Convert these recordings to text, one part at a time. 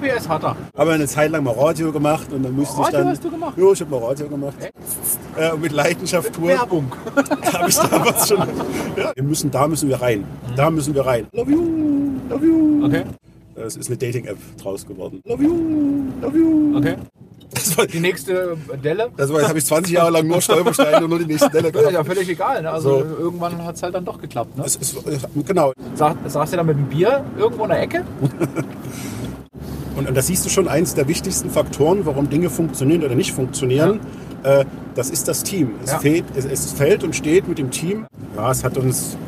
PS hat er. Aber eine Zeit lang mal Radio gemacht und dann musste ich Radio dann. hast du gemacht? Ja, ich habe mal Radio gemacht. Äh, mit Leidenschaft Tour. Werbung. habe ich damals schon. Ja. Wir müssen, da müssen wir rein. Da müssen wir rein. Love you, love you. Okay, Es ist eine Dating-App draus geworden. Love you, love you. okay. Das war, Die nächste Delle? das war, jetzt habe ich 20 Jahre lang nur Stolpersteine und nur die nächste Delle ist ja gehabt. völlig egal. Ne? Also So. irgendwann hat es halt dann doch geklappt. Ne? Es ist, genau. Sa saß ihr da mit dem Bier irgendwo in der Ecke? Und, und da siehst du schon eins der wichtigsten Faktoren, warum Dinge funktionieren oder nicht funktionieren. Äh, das ist das Team. Es, Ja. fehlt, es, es fällt und steht mit dem Team. Ja, es hat uns,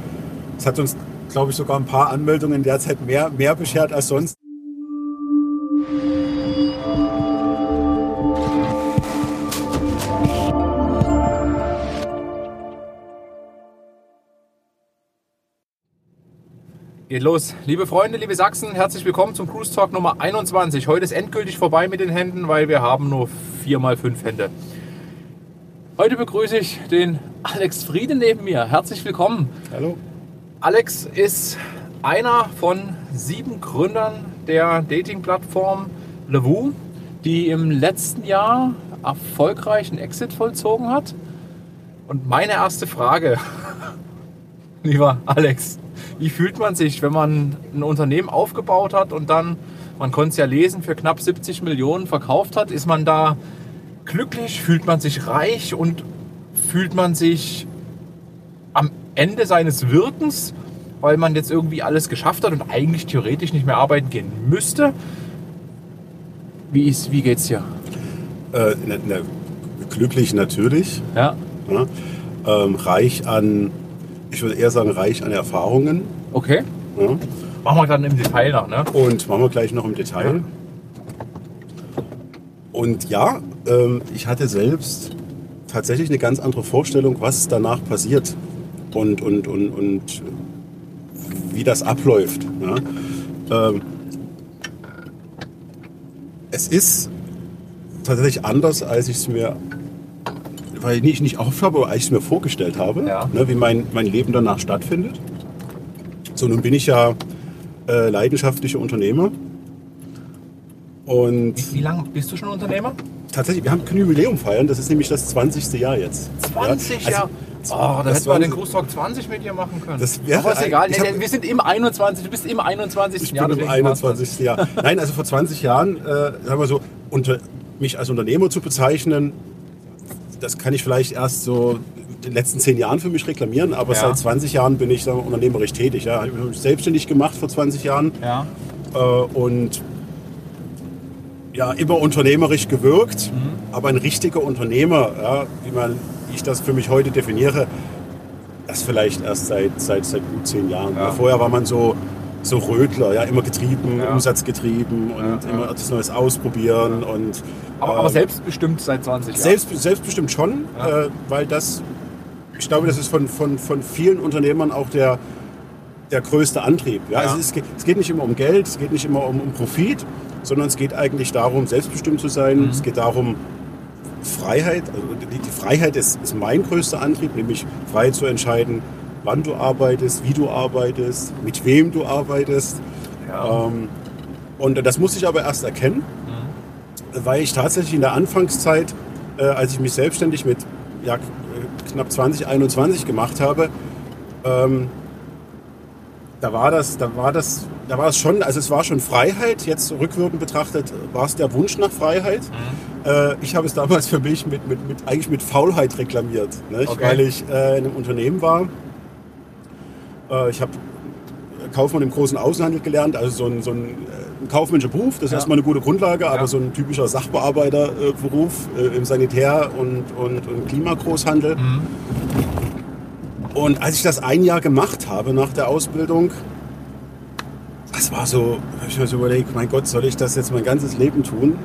es hat uns, glaube ich, sogar ein paar Anmeldungen in der Zeit mehr, mehr beschert als sonst. Geht los. Liebe Freunde, liebe Sachsen, herzlich willkommen zum Cruise Talk Nummer 21. Heute ist endgültig vorbei mit den Händen, weil wir haben nur vier mal fünf Hände. Heute begrüße ich den Alex Friede neben mir. Herzlich willkommen. Hallo? Alex ist einer von sieben Gründern der Dating-Plattform Levu, die im letzten Jahr erfolgreichen Exit vollzogen hat. Und meine erste Frage, lieber Alex, wie fühlt man sich, wenn man ein Unternehmen aufgebaut hat und dann, man konnte es ja lesen, für knapp 70 Millionen verkauft hat? Ist man da glücklich? Fühlt man sich reich und fühlt man sich am Ende seines Wirkens, weil man jetzt irgendwie alles geschafft hat und eigentlich theoretisch nicht mehr arbeiten gehen müsste? Wie, ist, wie geht's dir? Äh, ne, ne, glücklich natürlich. Ja, Ja. Ähm, reich an, ich würde eher sagen, reich an Erfahrungen. okay. Ja. Machen wir dann im Detail nach, ne? Und machen wir gleich noch im Detail. Und ja, ähm, ich hatte selbst tatsächlich eine ganz andere Vorstellung, was danach passiert und, und, und, und wie das abläuft. Ja. Ähm, es ist tatsächlich anders, als ich es mir, weil ich nicht, nicht aufhofft habe, aber als ich es mir vorgestellt habe, Ja. ne, wie mein, mein Leben danach stattfindet. So, nun bin ich ja äh, leidenschaftlicher Unternehmer. Und Wie, wie lange bist du schon Unternehmer? tatsächlich, wir haben ein Jubiläum feiern, das ist nämlich das 20. Jahr jetzt. 20 Ja, Jahre. also, oh, da das hätten wir den Cruise Talk 20 mit dir machen können. Das wäre Aber ist egal. ich hab- wir sind im 21. Du bist im 21. Ich Jahr. bin im deswegen passt das. 21. Jahr. Nein, also vor 20 Jahren, äh, sagen wir so, unter, mich als Unternehmer zu bezeichnen, das kann ich vielleicht erst so in den letzten 10 Jahren für mich reklamieren, aber Ja. seit 20 Jahren bin ich sagen wir, unternehmerisch tätig. Ja. Ich habe mich selbstständig gemacht vor 20 Jahren Ja. äh, und ja, immer unternehmerisch gewirkt, Mhm. aber ein richtiger Unternehmer, ja, wie, man, wie ich das für mich heute definiere, das vielleicht erst seit, seit, seit gut zehn Jahren. Ja. Vorher war man so, so Rödler, ja, immer getrieben, Ja. umsatzgetrieben und Ja, ja. immer etwas Neues ausprobieren. Und, Aber, ähm, aber selbstbestimmt seit 20 Jahren. selbst, selbstbestimmt schon, Ja. äh, weil das, ich glaube, das ist von, von, von vielen Unternehmern auch der, der größte Antrieb. Ja? Ja. Also es, geht, es geht nicht immer um Geld, es geht nicht immer um, um Profit, sondern es geht eigentlich darum, selbstbestimmt zu sein. Mhm. Es geht darum, Freiheit, also die, die Freiheit ist, ist mein größter Antrieb, nämlich frei zu entscheiden, wann du arbeitest, wie du arbeitest, mit wem du arbeitest. Ja. Ähm, und das muss ich aber erst erkennen. Weil ich tatsächlich in der Anfangszeit, äh, als ich mich selbstständig mit ja, knapp 20, 21 gemacht habe, ähm, da war das, da war das, da war es schon, also es war schon Freiheit. Jetzt rückwirkend betrachtet war es der Wunsch nach Freiheit. Äh, ich habe es damals für mich mit, mit, mit eigentlich mit Faulheit reklamiert, nicht? Okay. weil ich äh, in einem Unternehmen war. Äh, ich habe Kaufmann im großen Außenhandel gelernt, also so ein, so ein, äh, ein kaufmännischer Beruf, das ist Ja. erstmal eine gute Grundlage, aber Ja. so ein typischer Sachbearbeiterberuf äh, im Sanitär- und, und, und Klimagroßhandel. Mhm. Und als ich das ein Jahr gemacht habe nach der Ausbildung, das war so, hab ich mir so überlegt, mein Gott, soll ich das jetzt mein ganzes Leben tun?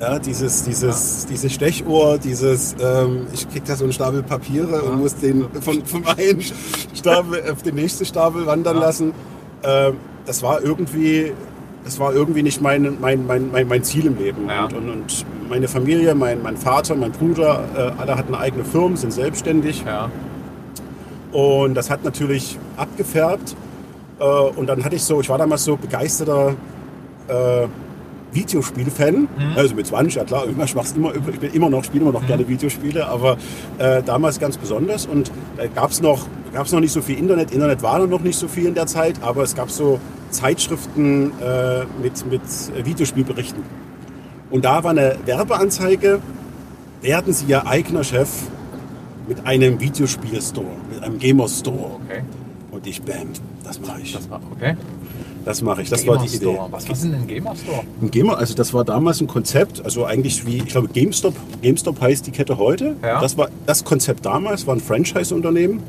Ja, dieses, dieses, dieses Stechuhr, dieses, ähm, ich krieg da so einen Stapel Papiere und muss den von, vom einen Stapel auf den nächsten Stapel wandern Ja. lassen. Ähm, das war irgendwie, das war irgendwie nicht mein, mein, mein, mein, mein Ziel im Leben. Ja. Und, und, und meine Familie, mein, mein Vater, mein Bruder, äh, alle hatten eigene Firmen, sind selbstständig. Ja. Und das hat natürlich abgefärbt. Äh, und dann hatte ich so, ich war damals so begeisterter äh, Videospiel-Fan. Also mit 20, ja klar, ich, mach's immer, ich bin immer noch, spiele immer noch gerne Videospiele, aber äh, damals ganz besonders. Und da gab es noch, gab's noch nicht so viel Internet. Internet war noch nicht so viel in der Zeit, aber es gab so Zeitschriften äh, mit, mit Videospielberichten. Und da war eine Werbeanzeige, werden Sie Ihr eigener Chef mit einem Videospielstore, mit einem Gamer-Store. Okay. Und ich, bam, das mache ich. Das okay. Das mache ich. Das war die Idee. Gamer-Store. Was ist denn ein Gamer Store? Ein Gamer, also das war damals ein Konzept, also eigentlich wie, ich glaube GameStop, GameStop heißt die Kette heute. Ja. Das war das Konzept damals, war ein Franchise-Unternehmen,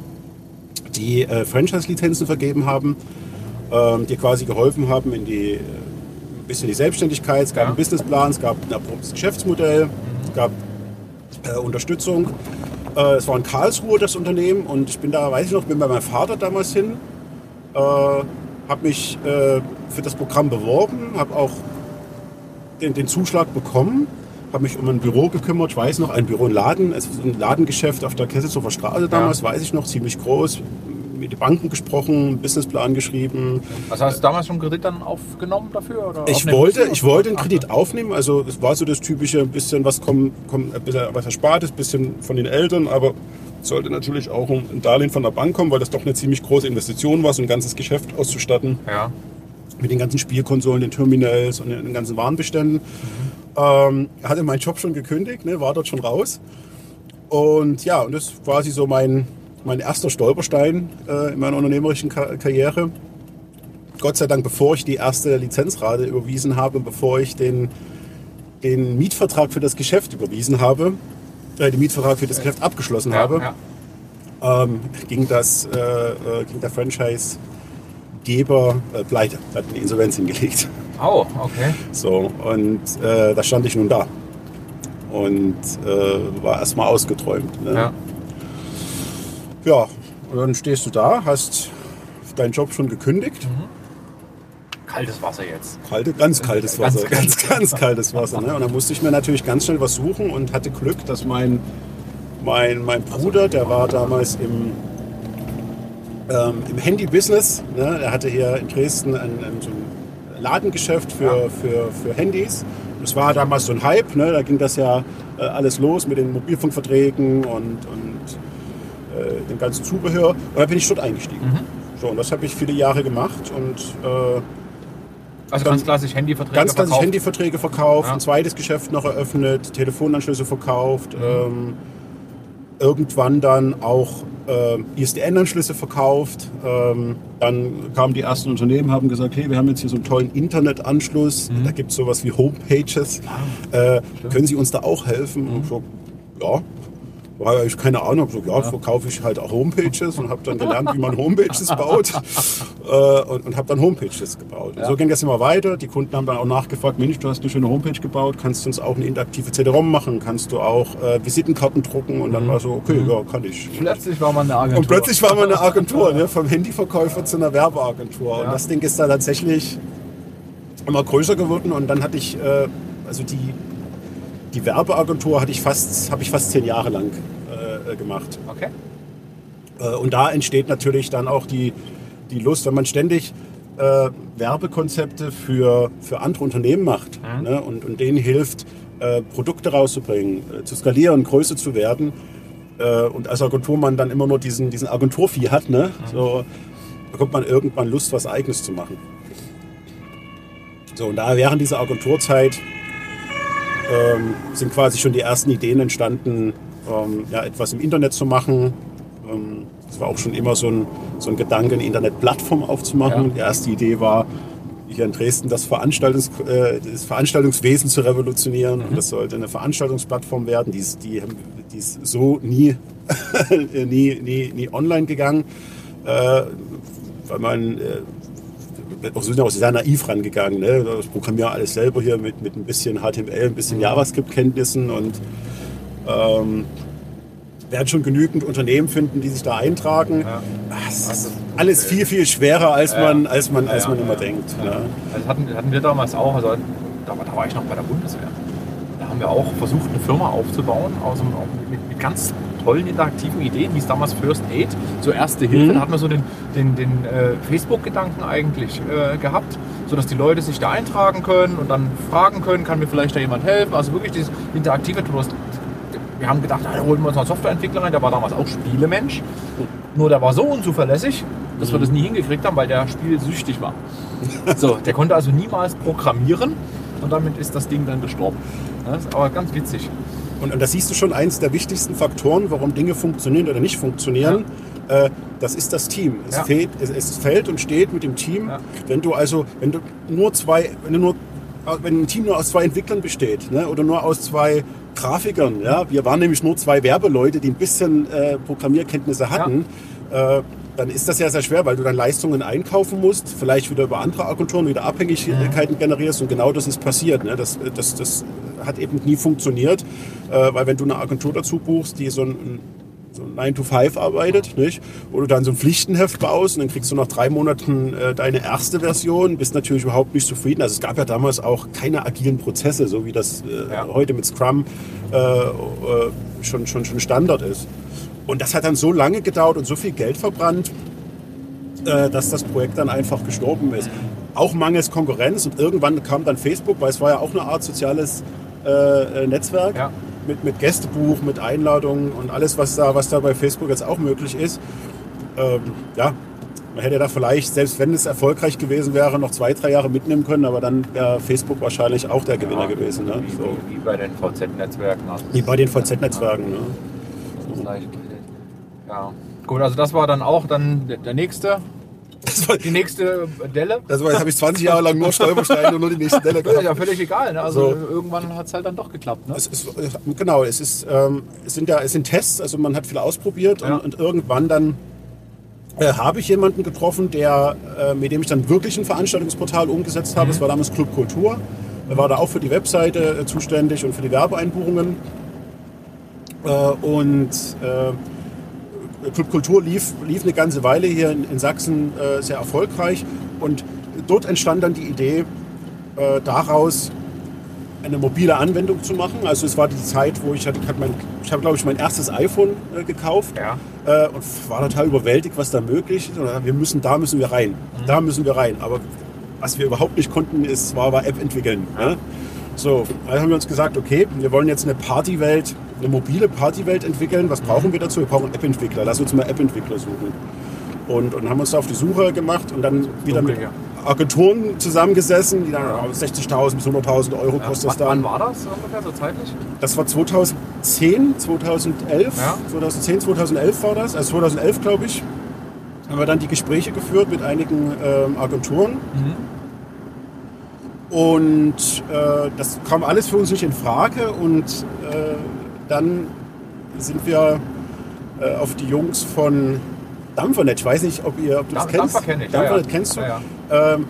die äh, Franchise-Lizenzen vergeben haben, ähm, die quasi geholfen haben in die, äh, ein bisschen in die Selbstständigkeit. Es gab Ja. einen Businessplan, es gab ein erprobtes Geschäftsmodell, es gab äh, Unterstützung. Äh, es war in Karlsruhe das Unternehmen und ich bin da, weiß ich noch, bin bei meinem Vater damals hin, äh, habe mich äh, für das Programm beworben, habe auch den, den Zuschlag bekommen, habe mich um ein Büro gekümmert, ich weiß noch, ein Büro, ein Laden, es ist ein Ladengeschäft auf der Kesselshofer Straße damals, weiß ich noch, ziemlich groß, den Banken gesprochen, einen Businessplan geschrieben. Also hast du damals schon Kredit dann aufgenommen dafür? Oder Ich wollte, ich wollte einen Kredit aufnehmen, also es war so das typische, ein bisschen was kommt, kommt ein bisschen was Erspartes, ein bisschen von den Eltern, aber sollte natürlich auch ein Darlehen von der Bank kommen, weil das doch eine ziemlich große Investition war, so ein ganzes Geschäft auszustatten Ja. mit den ganzen Spielkonsolen, den Terminals und den ganzen Warenbeständen. Ähm, hatte meinen Job schon gekündigt, ne, war dort schon raus. Und ja, und das ist quasi so mein, mein erster Stolperstein äh, in meiner unternehmerischen Ka Karriere. Gott sei Dank, bevor ich die erste Lizenzrate überwiesen habe, bevor ich den, den Mietvertrag für das Geschäft überwiesen habe, äh, den Mietvertrag für das Geschäft abgeschlossen Ja, habe, ja. ähm, ging, das, äh, äh, ging der Franchise-Geber äh, pleite, hat eine Insolvenz hingelegt. Oh, okay. So, und äh, da stand ich nun da. Und äh, war erstmal ausgeträumt. Ne? Ja. Ja, und dann stehst du da, hast deinen Job schon gekündigt. Kaltes Wasser jetzt. Kalte, ganz kaltes Ganz Wasser. Ganz, ganz, kaltes Wasser. Ne? Und dann musste ich mir natürlich ganz schnell was suchen und hatte Glück, dass mein, mein, mein Bruder, der war damals im, ähm, im Handy-Business. Ne? Er hatte hier in Dresden ein, ein, so ein Ladengeschäft für, für, für Handys. Das war damals so ein Hype. Ne? Da ging das ja äh, alles los mit den Mobilfunkverträgen und, und äh, dem ganzen Zubehör. Und da bin ich dort eingestiegen. So, und das habe ich viele Jahre gemacht und äh, Also Dann- ganz klassisch Handyverträge ganz klassisch verkauft. Handyverträge verkauft, Ja. ein zweites Geschäft noch eröffnet, Telefonanschlüsse verkauft, ähm, irgendwann dann auch äh, ISDN-Anschlüsse verkauft. Ähm, dann kamen die ersten Unternehmen, haben gesagt, hey, wir haben jetzt hier so einen tollen Internetanschluss, da gibt es sowas wie Homepages. Äh, können Sie uns da auch helfen? Und so, ja. War ich keine Ahnung, so, ja, verkaufe ich halt auch Homepages und habe dann gelernt, wie man Homepages baut äh, und, und habe dann Homepages gebaut. Und Ja. so ging das immer weiter. Die Kunden haben dann auch nachgefragt, Mensch, du hast eine schöne Homepage gebaut, kannst du uns auch eine interaktive CD-ROM machen, kannst du auch äh, Visitenkarten drucken und dann war so, okay, ja, kann ich. Plötzlich war man eine Agentur. Und plötzlich war man eine Agentur, ne? vom Handyverkäufer zu einer Werbeagentur. Und Ja. das Ding ist da tatsächlich immer größer geworden. Und dann hatte ich, äh, also die, die Werbeagentur hatte ich fast, habe ich fast zehn Jahre lang äh, gemacht. Okay. Äh, und da entsteht natürlich dann auch die, die Lust, wenn man ständig äh, Werbekonzepte für, für andere Unternehmen macht ne? und, und denen hilft, äh, Produkte rauszubringen, äh, zu skalieren, größer zu werden. Äh, und als Agenturmann dann immer nur diesen, diesen Agenturvieh hat, ne? so bekommt man irgendwann Lust, was Eigenes zu machen. So, und da während dieser Agenturzeit ähm, sind quasi schon die ersten Ideen entstanden, ähm, ja, etwas im Internet zu machen. Ähm, Es war auch schon immer so ein, so ein Gedanke, eine Internetplattform aufzumachen. Ja. Die erste Idee war, hier in Dresden das, Veranstaltungs, äh, das Veranstaltungswesen zu revolutionieren. Und das sollte eine Veranstaltungsplattform werden. Die ist, die, die ist so nie, nie, nie, nie online gegangen, äh, weil man... Äh, wir sind ja auch sehr naiv rangegangen. Ne? Das Programmieren alles selber hier mit, mit ein bisschen HTML, ein bisschen JavaScript-Kenntnissen und ähm, werden schon genügend Unternehmen finden, die sich da eintragen. Ja. Es ist alles viel, viel schwerer, als Ja. man, als man, als Ja, man immer denkt. Ne? Also hatten, hatten wir damals auch, also da, war- da war ich noch bei der Bundeswehr. Da haben wir auch versucht, eine Firma aufzubauen, aus auch mit, mit ganz tollen interaktiven Ideen, wie es damals First Aid, so erste Hilfe, Mhm. da hat man so den, den, den äh, Facebook-Gedanken eigentlich äh, gehabt, sodass die Leute sich da eintragen können und dann fragen können, kann mir vielleicht da jemand helfen. Also wirklich dieses interaktive, hast, wir haben gedacht, ah, da holen wir uns einen Softwareentwickler rein, der war damals auch Spielemensch, nur der war so unzuverlässig, dass wir das nie hingekriegt haben, weil der spielsüchtig war. So, der konnte also niemals programmieren und damit ist das Ding dann gestorben. Das ist aber ganz witzig. Und, und da siehst du schon eins der wichtigsten Faktoren, warum Dinge funktionieren oder nicht funktionieren. Äh, das ist das Team. Es, Ja. fehlt, es, es fällt und steht mit dem Team. Ja. Wenn du also, wenn du nur zwei, wenn du nur, wenn ein Team nur aus zwei Entwicklern besteht, ne, oder nur aus zwei Grafikern, ja, wir waren nämlich nur zwei Werbeleute, die ein bisschen äh, Programmierkenntnisse hatten. Äh, dann ist das ja sehr schwer, weil du dann Leistungen einkaufen musst, vielleicht wieder über andere Agenturen wieder Abhängigkeiten generierst und genau das ist passiert. Ne? Das, das, das hat eben nie funktioniert, äh, weil wenn du eine Agentur dazu buchst, die so ein, so ein 9 to 5 arbeitet, nicht? wo du dann so ein Pflichtenheft baust und dann kriegst du nach drei Monaten äh, deine erste Version, bist natürlich überhaupt nicht zufrieden. Also es gab ja damals auch keine agilen Prozesse, so wie das äh, Ja. heute mit Scrum äh, äh, schon, schon, schon Standard ist. Und das hat dann so lange gedauert und so viel Geld verbrannt, äh, dass das Projekt dann einfach gestorben ist. Auch mangels Konkurrenz und irgendwann kam dann Facebook, weil es war ja auch eine Art soziales äh, äh, Netzwerk Ja. mit, mit Gästebuch, mit Einladungen und alles, was da, was da bei Facebook jetzt auch möglich ist. Ähm, ja, man hätte da vielleicht, selbst wenn es erfolgreich gewesen wäre, noch zwei, drei Jahre mitnehmen können, aber dann wäre Facebook wahrscheinlich auch der Gewinner gewesen. Ne? Wie, So. wie, bei den VZ-Netzwerken. Wie bei den VZ-Netzwerken. Ne? das ist leicht. Ja. Gut, also das war dann auch dann der, nächste, Das war, die nächste Delle. das war, jetzt habe ich 20 Jahre lang nur Stolpersteine und nur die nächste Delle Das ist ja gehabt. völlig egal. Ne? Also So. irgendwann hat es halt dann doch geklappt. Ne? Es ist, genau, es, ist, ähm, es, sind ja, es sind Tests, also man hat viel ausprobiert Ja. und, und irgendwann dann äh, habe ich jemanden getroffen, der, äh, mit dem ich dann wirklich ein Veranstaltungsportal umgesetzt habe. Mhm. Das war damals Club Kultur. Er war da auch für die Webseite äh, zuständig und für die Werbeeinbuchungen. Äh, und äh, Club Kultur lief, lief eine ganze Weile hier in, in Sachsen äh, sehr erfolgreich. Und dort entstand dann die Idee, äh, daraus eine mobile Anwendung zu machen. Also es war die Zeit, wo ich hatte, ich hatte mein, ich habe glaube ich mein erstes iPhone äh, gekauft Ja. äh, und war total überwältigt, was da möglich ist. Und wir müssen, da müssen wir rein, da müssen wir rein. Aber was wir überhaupt nicht konnten, ist, war, war App entwickeln. Ne? So, also haben wir uns gesagt, okay, wir wollen jetzt eine Partywelt, eine mobile Partywelt entwickeln. Was brauchen wir dazu? Wir brauchen App-Entwickler. Lass uns mal App-Entwickler suchen. Und, und haben uns da auf die Suche gemacht und dann wieder mit Agenturen zusammengesessen, die dann oh, 60.000 bis 100.000 Euro kostet das wann, dann. wann war das ungefähr so zeitlich? Das war 2010, 2011. Ja. 2010, 2011 war das. Also 2011, glaube ich, haben wir dann die Gespräche geführt mit einigen ähm, Agenturen. Mhm. Und äh, das kam alles für uns nicht in Frage. Und äh, dann sind wir äh, auf die Jungs von Dampfernet. Ich weiß nicht, ob, ihr, ob du das Dampf- kennst. Dampfer kenn ich, ja, Dampfernet ja. kennst du. Ja, Ähm,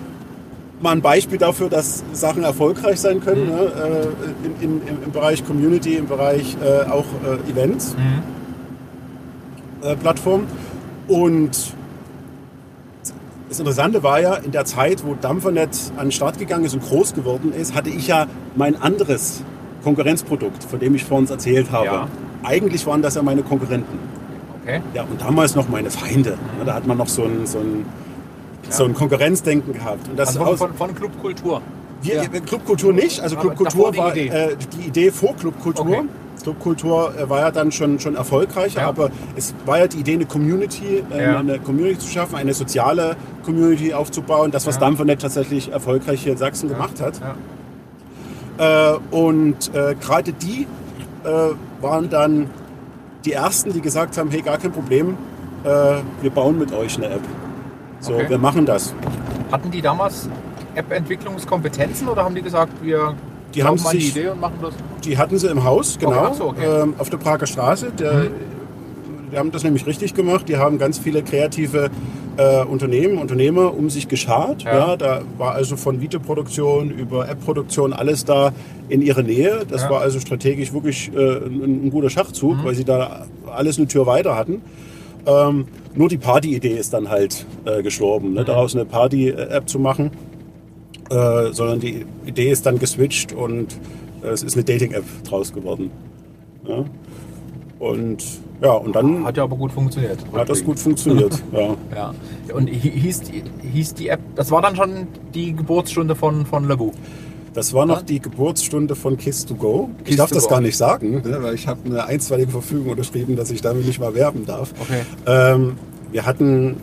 mal ein Beispiel dafür, dass Sachen erfolgreich sein können Mhm. ne? äh, in, in, im Bereich Community, im Bereich äh, auch äh, Events, Mhm. äh, Plattform. Und das Interessante war ja, in der Zeit, wo Dampfernet an den Start gegangen ist und groß geworden ist, hatte ich ja mein anderes Konkurrenzprodukt, von dem ich vorhin erzählt habe. Ja. Eigentlich waren das ja meine Konkurrenten. Okay. Ja, und damals noch meine Feinde. Ja, Da hat man noch so ein, so ein, so ein Konkurrenzdenken gehabt. Und das Also von, von, von Clubkultur. wir, Ja. Clubkultur nicht. Also Clubkultur war die Idee. Äh, die Idee vor Clubkultur. Okay. Clubkultur äh, war ja dann schon, schon erfolgreicher, Ja. aber es war ja die Idee, eine Community, äh, Ja. eine Community zu schaffen, eine soziale Community aufzubauen. Das, was Ja. Dampfernet tatsächlich erfolgreich hier in Sachsen gemacht hat. Ja. Äh, und äh, gerade die äh, waren dann die ersten, die gesagt haben, hey, gar kein Problem, äh, wir bauen mit euch eine App. So, Okay. wir machen das. Hatten die damals App-Entwicklungskompetenzen oder haben die gesagt, wir Die haben die sich- Idee und machen das? Die hatten sie im Haus, genau, ach so, okay. ähm, auf der Prager Straße. Der, Die haben das nämlich richtig gemacht. Die haben ganz viele kreative äh, Unternehmen, Unternehmer um sich geschart. Ja. Ja. da war also von Videoproduktion über App-Produktion alles da in ihrer Nähe. Das Ja. war also strategisch wirklich äh, ein, ein guter Schachzug, weil sie da alles eine Tür weiter hatten. Ähm, nur die Party-Idee ist dann halt äh, gestorben, ne? daraus eine Party-App zu machen. Äh, sondern die Idee ist dann geswitcht und äh, es ist eine Dating-App draus geworden. Ja? Und Ja, und dann Hat ja aber gut funktioniert. hat das gut funktioniert. ja. Ja. Und hi- hieß, die- hieß die App, das war dann schon die Geburtsstunde von, von Labu. Das war noch Ja? die Geburtsstunde von Kiss to Go. ich Kiss darf das Go. gar nicht sagen, ne, weil ich habe eine einstweilige Verfügung unterschrieben, dass ich damit nicht mal werben darf. Okay. Ähm, wir hatten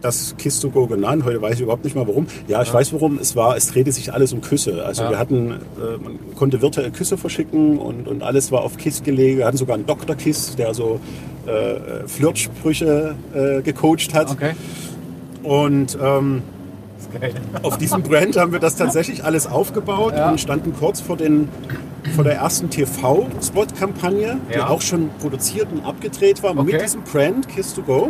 das Kiss to Go genannt. Heute weiß ich überhaupt nicht mal warum. Ja, ich weiß warum. Es war, es drehte sich alles um Küsse. Also Ja. wir hatten, äh, man konnte virtuell Küsse verschicken und, und alles war auf Kiss gelegt. Wir hatten sogar einen Dr. Kiss, der so äh, Flirtsprüche äh, gecoacht hat. Okay. Und ähm, auf diesem Brand haben wir das tatsächlich alles aufgebaut Ja. und standen kurz vor, den, vor der ersten TV-Spot-Kampagne, die Ja. auch schon produziert und abgedreht war Okay. mit diesem Brand Kiss to Go.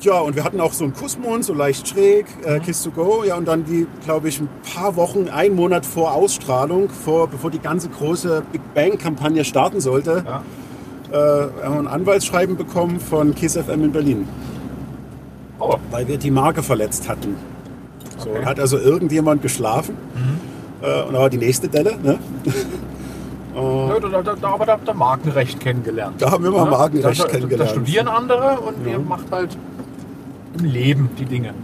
Ja. Ja, und wir hatten auch so einen Kussmond, so leicht schräg, Mhm. äh, Kiss to Go. Ja, und dann die, glaube ich, ein paar Wochen, einen Monat vor Ausstrahlung, vor, bevor die ganze große Big Bang-Kampagne starten sollte, Ja. äh, haben wir ein Anwaltsschreiben bekommen von Kiss FM in Berlin, Oh, weil wir die Marke verletzt hatten. So, Okay. hat also irgendjemand geschlafen. Äh, und da war die nächste Delle. Ne? ja, da, da, da, aber da habt ihr Markenrecht kennengelernt. Da haben wir mal Ja? Markenrecht kennengelernt. Da studieren andere und ihr macht halt im Leben die Dinge.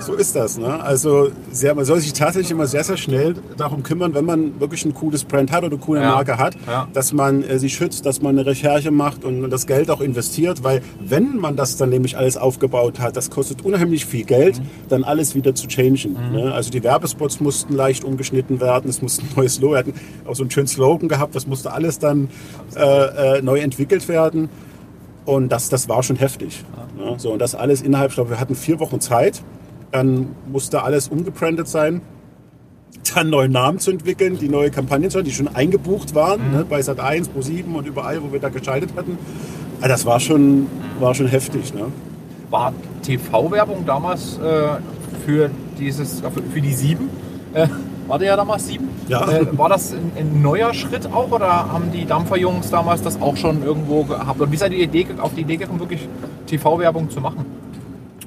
So ist das. Ne? Also sehr, man soll sich tatsächlich immer sehr, sehr schnell darum kümmern, wenn man wirklich ein cooles Brand hat oder eine coole Ja. Marke hat, Ja. dass man äh, sie schützt, dass man eine Recherche macht und das Geld auch investiert, weil wenn man das dann nämlich alles aufgebaut hat, das kostet unheimlich viel Geld, Mhm. dann alles wieder zu changen. Ne? Also die Werbespots mussten leicht umgeschnitten werden, es mussten neue Slogan, wir hatten auch so einen schönen Slogan gehabt, das musste alles dann äh, äh, neu entwickelt werden. Und das, das war schon heftig. Ja. Ne? So, und das alles innerhalb, ich glaube, wir hatten vier Wochen Zeit. Dann musste alles umgebrandet sein, dann neue Namen zu entwickeln, die neue Kampagnen zu haben, die schon eingebucht waren, mhm. ne, bei Sat1, Pro7 und überall, wo wir da geschaltet hatten. Aber das war schon, war schon heftig. Ne? War TV-Werbung damals äh, für, dieses, für die 7? war der ja damals sieben? Ja. Äh, war das ein, ein neuer Schritt auch oder haben die Dampferjungs damals das auch schon irgendwo gehabt? Und wie seid ihr die Idee, auf die Idee gekommen, wirklich TV-Werbung zu machen?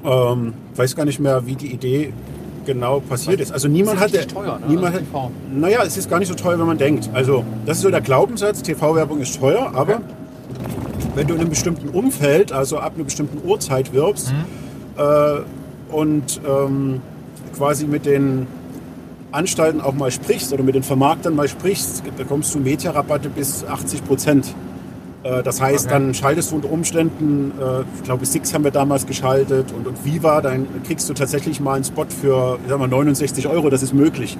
Ähm, weiß gar nicht mehr, wie die Idee genau passiert ist. Also niemand richtig teuer, ne? niemand Also hat, TV. naja, es ist gar nicht so teuer, wenn man denkt. Also, das ist so der Glaubenssatz: TV-Werbung ist teuer, aber Okay. wenn du in einem bestimmten Umfeld, also ab einer bestimmten Uhrzeit wirbst Mhm. äh, und ähm, quasi mit den Anstalten auch mal sprichst oder mit den Vermarktern mal sprichst, bekommst du Mediarabatte bis 80 Prozent. Äh, Das heißt, Okay. dann schaltest du unter Umständen, äh, ich glaube Six haben wir damals geschaltet und, und Viva, dann kriegst du tatsächlich mal einen Spot für ich sag mal, 69 Euro, das ist möglich.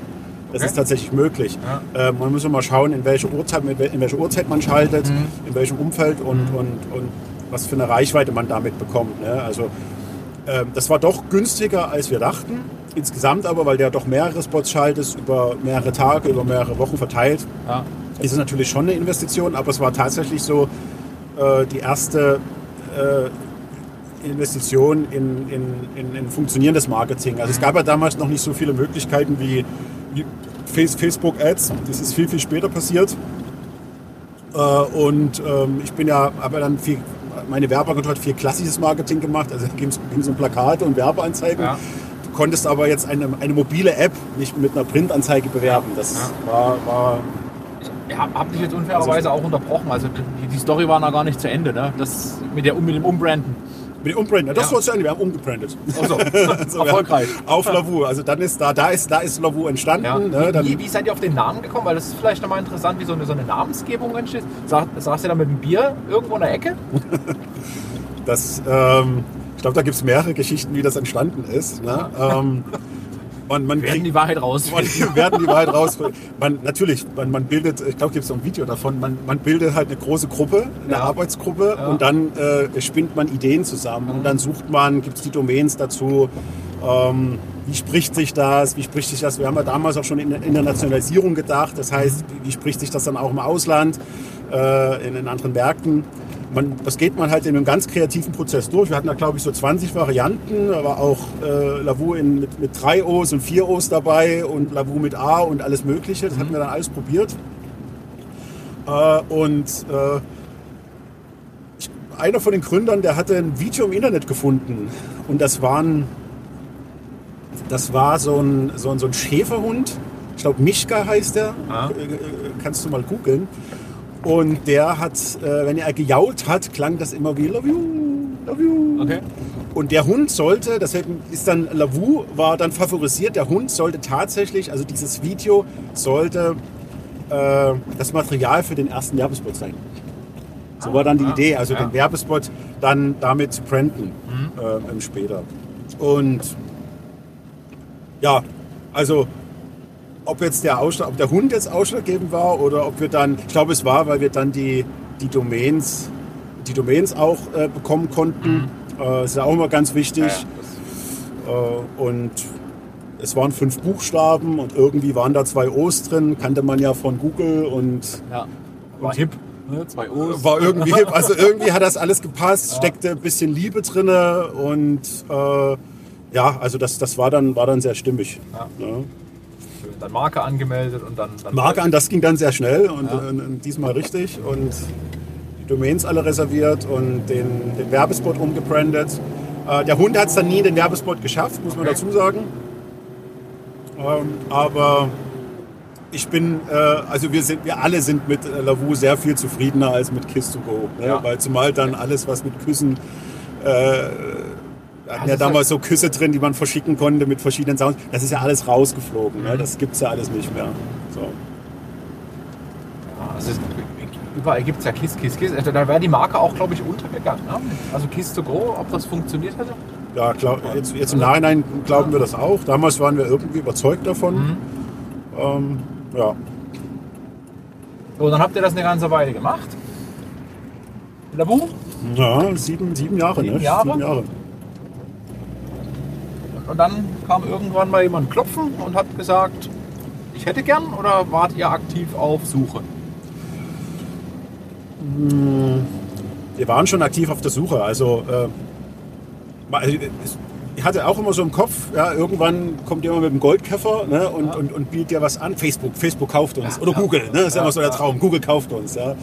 Das Okay. ist tatsächlich möglich. Ja. Äh, man muss mal schauen, in welche Uhrzeit, in welche Uhrzeit man schaltet, Mhm. in welchem Umfeld und, und, und was für eine Reichweite man damit bekommt. Ne? Also das war doch günstiger, als wir dachten. Insgesamt aber, weil der doch mehrere Spots schaltet, über mehrere Tage, über mehrere Wochen verteilt, Ja. ist es natürlich schon eine Investition, aber es war tatsächlich so äh, die erste äh, Investition in, in, in, in funktionierendes Marketing. Also es gab ja damals noch nicht so viele Möglichkeiten wie, wie Face- Facebook Ads. Das ist viel, viel später passiert. Äh, und ähm, ich bin ja, habe ja dann viel, meine Werbeagentur hat viel klassisches Marketing gemacht. Also ging es um Plakate und Werbeanzeigen. Ja. Du konntest aber jetzt eine, eine mobile App nicht mit einer Printanzeige bewerben. Das war, war Ich hab, dich jetzt unfairerweise auch unterbrochen. Also die, die Story war noch gar nicht zu Ende, ne? Das mit, der, mit dem Umbranden. Mit dem Umbranden. Das Ja. soll sein, wir haben umgebrandet. Also, wir erfolgreich. Auf Lavu. Also dann ist da, da ist, da ist Lavu entstanden. Ja. Ne? Dann, wie, wie seid ihr auf den Namen gekommen? Weil das ist vielleicht nochmal interessant, wie so eine, so eine Namensgebung entsteht. Sa saßt ihr da mit einem Bier irgendwo in der Ecke? das, ähm, ich glaube, da gibt es mehrere Geschichten, wie das entstanden ist. Ne? Ähm, und man Werden kriegt, die Wahrheit raus. Wir werden die Wahrheit raus. Man, natürlich, man, man bildet, ich glaube, gibt es noch ein Video davon, man, man bildet halt eine große Gruppe, eine Ja. Arbeitsgruppe Ja. und dann äh, spinnt man Ideen zusammen und dann sucht man, gibt es die Domains dazu, ähm, wie spricht sich das, wie spricht sich das, wir haben ja damals auch schon in der Internationalisierung gedacht, das heißt, wie, wie spricht sich das dann auch im Ausland, äh, in, in anderen Märkten. Man, das geht man halt in einem ganz kreativen Prozess durch. Wir hatten da, glaube ich, so 20 Varianten. Da war auch äh, Lavu in, mit, mit drei O's und vier O's dabei und Lavu mit A und alles Mögliche. Das hatten wir dann alles probiert. Äh, und äh, ich, einer von den Gründern, der hatte ein Video im Internet gefunden. Und das waren, das war so ein, so ein, so ein Schäferhund. Ich glaube, Mischka heißt der. Ah. Äh, äh, Kannst du mal googeln. Und der hat, äh, wenn er gejault hat, klang das immer wie Love you, love you. Okay. Und der Hund sollte, das ist dann Lavu, war dann favorisiert. Der Hund sollte tatsächlich, also dieses Video sollte äh, das Material für den ersten Werbespot sein. So war dann die Ah, Idee, also ja. den Werbespot dann damit zu branden Mhm. äh, später. Und ja, also ob jetzt der Ausschlag, ob der Hund jetzt ausschlaggebend war oder ob wir dann, ich glaube es war, weil wir dann die, die Domains, die Domains auch äh, bekommen konnten. Äh, ist ja auch immer ganz wichtig. Mhm. Ja, Äh, und es waren fünf Buchstaben und irgendwie waren da zwei O's drin, kannte man ja von Google und ja. War hip. Ne? Zwei O's. war irgendwie hip. Also irgendwie hat das alles gepasst, steckte ein bisschen Liebe drinne und äh, ja, also das, das war, dann, war dann sehr stimmig. Ja. Dann Marke angemeldet und dann. dann Marke an, das ging dann sehr schnell und, Ja. und, und diesmal richtig und die Domains alle reserviert und den, den Werbespot umgebrandet. Äh, der Hund hat es dann nie in den Werbespot geschafft, muss man Okay. dazu sagen. Ähm, aber ich bin, äh, also wir sind, wir alle sind mit äh, Lavu sehr viel zufriedener als mit Kiss to Go. Ne? Ja. Weil zumal dann alles, was mit Küssen äh, hatten das ja damals so Küsse drin, die man verschicken konnte mit verschiedenen Sounds. Das ist ja alles rausgeflogen. Ne? Das gibt es ja alles nicht mehr. So. Ja, also es, überall gibt es ja Kiss, Kiss, Kiss. Also Da wäre die Marke auch, glaube ich, untergegangen. Ne? Also Kiss to Go, ob das funktioniert hätte? Ja, glaub, jetzt, jetzt im Nachhinein glauben wir das auch. Damals waren wir irgendwie überzeugt davon. Mhm. Ähm, ja. So, dann habt ihr das eine ganze Weile gemacht. Labu? ja, sieben, sieben Jahre. Sieben ne? Jahre? Sieben Jahre. Und dann kam irgendwann mal jemand klopfen und hat gesagt, ich hätte gern oder wart ihr aktiv auf Suche? Wir waren schon aktiv auf der Suche. Also, äh, ich hatte auch immer so im Kopf, ja, irgendwann kommt jemand mit einem Goldkäfer ne, und, und, und bietet dir was an. Facebook, Facebook kauft uns. Ja, Oder ja. Google, ne? Das ist ja Ja, immer so der ja. Traum. Google kauft uns. Ja.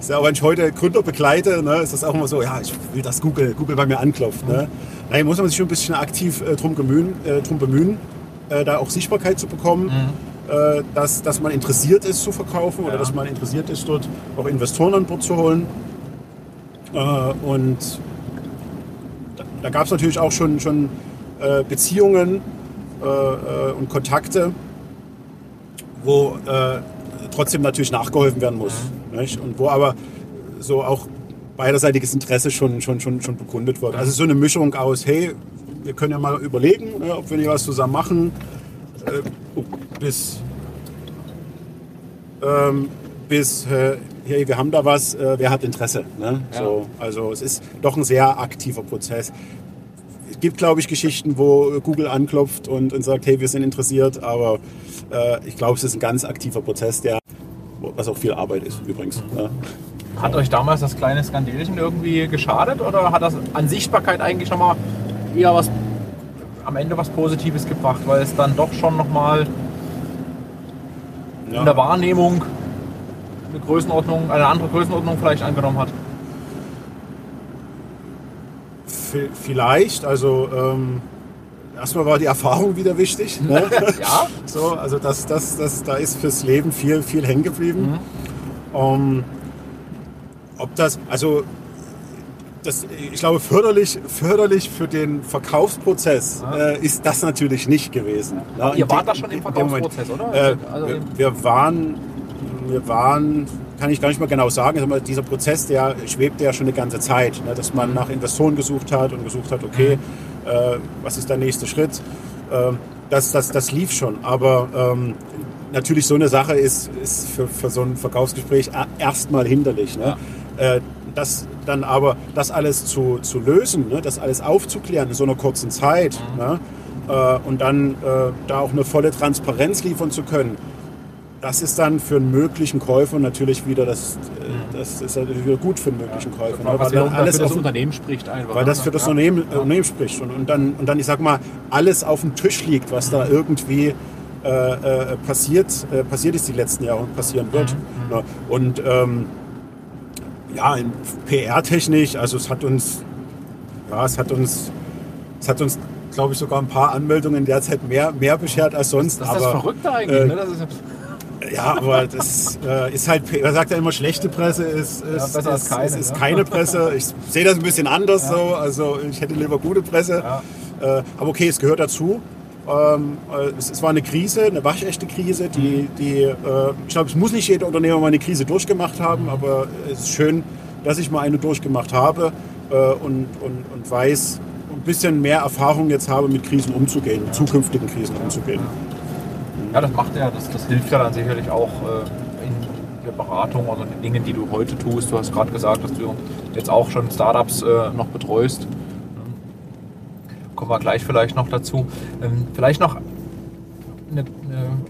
Ist ja auch wenn ich heute Gründer begleite, ne, ist das auch immer so, ja, ich will, dass Google, Google bei mir anklopft. Ne. Nein, muss man sich schon ein bisschen aktiv äh, drum, gemühen, äh, drum bemühen, äh, da auch Sichtbarkeit zu bekommen, äh, dass, dass man interessiert ist zu verkaufen oder Ja. dass man interessiert ist, dort auch Investoren an Bord zu holen. Äh, und da, da gab es natürlich auch schon, schon äh, Beziehungen und Kontakte, wo trotzdem natürlich nachgeholfen werden muss. Nicht? Und wo aber so auch beiderseitiges Interesse schon, schon, schon, schon bekundet wird. Also so eine Mischung aus, hey, wir können ja mal überlegen, ne, ob wir hier was zusammen machen, äh, bis, ähm, bis äh, hey, wir haben da was, äh, wer hat Interesse. Ne? Ja. So, also es ist doch ein sehr aktiver Prozess. Es gibt, glaube ich, Geschichten, wo Google anklopft und, und sagt, hey, wir sind interessiert, aber äh, ich glaube, es ist ein ganz aktiver Prozess, der, was auch viel Arbeit ist übrigens. Ne? Hat euch damals das kleine Skandelchen irgendwie geschadet oder hat das an Sichtbarkeit eigentlich nochmal eher was am Ende was Positives gebracht, weil es dann doch schon nochmal in der Wahrnehmung eine Größenordnung, eine andere Größenordnung vielleicht angenommen hat? V- Vielleicht, also ähm, erstmal war die Erfahrung wieder wichtig. Ne? Ja? so, also das, das, das, da ist fürs Leben viel, viel hängen geblieben. Mhm. Ähm, ob das, also das, ich glaube, förderlich, förderlich für den Verkaufsprozess Ja. äh, ist das natürlich nicht gewesen. Aber ihr wart da schon im Moment. Verkaufsprozess, oder? Äh, Also wir, wir waren, wir waren, kann ich gar nicht mehr genau sagen, mal, dieser Prozess, der schwebte ja schon eine ganze Zeit, ne, dass man nach Investoren gesucht hat und gesucht hat, okay, äh, was ist der nächste Schritt? Ähm, das, das, das lief schon, aber ähm, natürlich so eine Sache ist, ist für, für so ein Verkaufsgespräch a- erstmal hinderlich. Ne? Äh, das dann aber, das alles zu, zu lösen, ne? das alles aufzuklären in so einer kurzen Zeit ne? äh, und dann äh, da auch eine volle Transparenz liefern zu können, das ist dann für einen möglichen Käufer natürlich wieder das, äh, das ist natürlich wieder gut für einen möglichen Käufer. ne? Weil dann für alles das auf, Unternehmen spricht einfach. weil ne? das für das Ja. Unternehmen, äh, Unternehmen spricht. Und, und, dann, und dann, ich sag mal, alles auf dem Tisch liegt, was da irgendwie äh, äh, passiert, äh, passiert ist die letzten Jahre und passieren wird. Ne? Und ähm, ja, in PR-technisch, also es hat uns, ja, es hat uns, es hat uns, glaube ich, sogar ein paar Anmeldungen derzeit mehr, mehr beschert als sonst. Das ist das aber Verrückte eigentlich. äh, ne? das ist, Ja, aber das äh, ist halt, man sagt ja immer, schlechte Presse ist, ist, als ist, keine, ist, ist ne? keine Presse. Ich sehe das ein bisschen anders so. Also ich hätte lieber gute Presse. Ja. Äh, aber okay, es gehört dazu. Ähm, äh, es, es war eine Krise, eine waschechte Krise. Die, die, äh, ich glaube, es muss nicht jeder Unternehmer mal eine Krise durchgemacht haben, aber es ist schön, dass ich mal eine durchgemacht habe äh, und, und, und weiß, ein bisschen mehr Erfahrung jetzt habe, mit Krisen umzugehen, mit zukünftigen Krisen umzugehen. Ja, das macht ja, das, das hilft ja dann sicherlich auch äh, in der Beratung oder den Dingen, die du heute tust. Du hast gerade gesagt, dass du jetzt auch schon Startups äh, noch betreust. Kommen wir gleich vielleicht noch dazu. Ähm, vielleicht noch eine,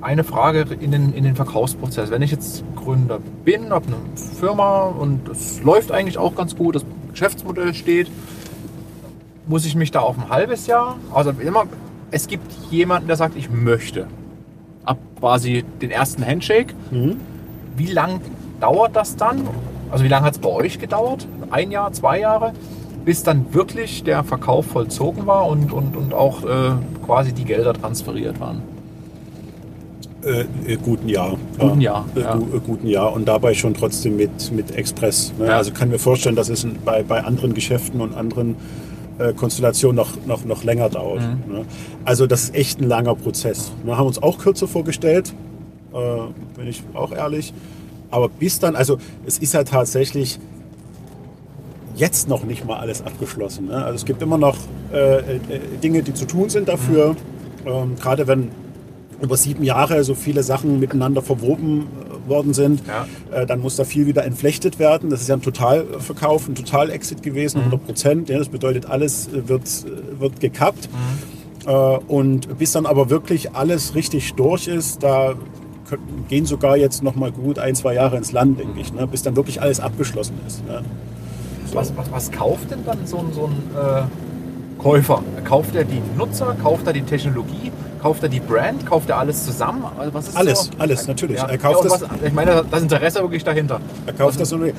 eine- Frage in den, in den Verkaufsprozess. Wenn ich jetzt Gründer bin, habe eine Firma und es läuft eigentlich auch ganz gut, das Geschäftsmodell steht, muss ich mich da auf ein halbes Jahr, also immer, es gibt jemanden, der sagt, ich möchte ab quasi den ersten Handshake. Wie lang dauert das dann? Also wie lange hat es bei euch gedauert? Ein Jahr, zwei Jahre? Bis dann wirklich der Verkauf vollzogen war und, und, und auch äh, quasi die Gelder transferiert waren. Äh, äh, guten Jahr. Guten Jahr, Äh, ja. gu- äh, guten Jahr und dabei schon trotzdem mit, mit Express. Ne? Ja. Also kann mir vorstellen, dass es bei, bei anderen Geschäften und anderen äh, Konstellationen noch, noch, noch länger dauert. Mhm. Ne? Also das ist echt ein langer Prozess. Wir haben uns auch kürzer vorgestellt, äh, bin ich auch ehrlich. Aber bis dann, also es ist ja tatsächlich jetzt noch nicht mal alles abgeschlossen. Ne? Also es gibt immer noch äh, äh, Dinge, die zu tun sind dafür. Ähm, gerade wenn über sieben Jahre so viele Sachen miteinander verwoben äh, worden sind, Ja. äh, dann muss da viel wieder entflechtet werden. Das ist ja ein Totalverkauf, ein Total-Exit gewesen, 100 Prozent. Ja, das bedeutet, alles äh, wird, wird gekappt. Äh, und bis dann aber wirklich alles richtig durch ist, da gehen sogar jetzt noch mal gut ein, zwei Jahre ins Land, denke ich, ne? bis dann wirklich alles abgeschlossen ist. Ne? Was, was, was kauft denn dann so ein, so ein äh, Käufer? Kauft er die Nutzer? Kauft er die Technologie? Kauft er die Brand? Kauft er alles zusammen? Also was ist Alles, so? alles, natürlich. Ja. Er kauft ja, das- was, ich meine, das Interesse wirklich dahinter. Er kauft das und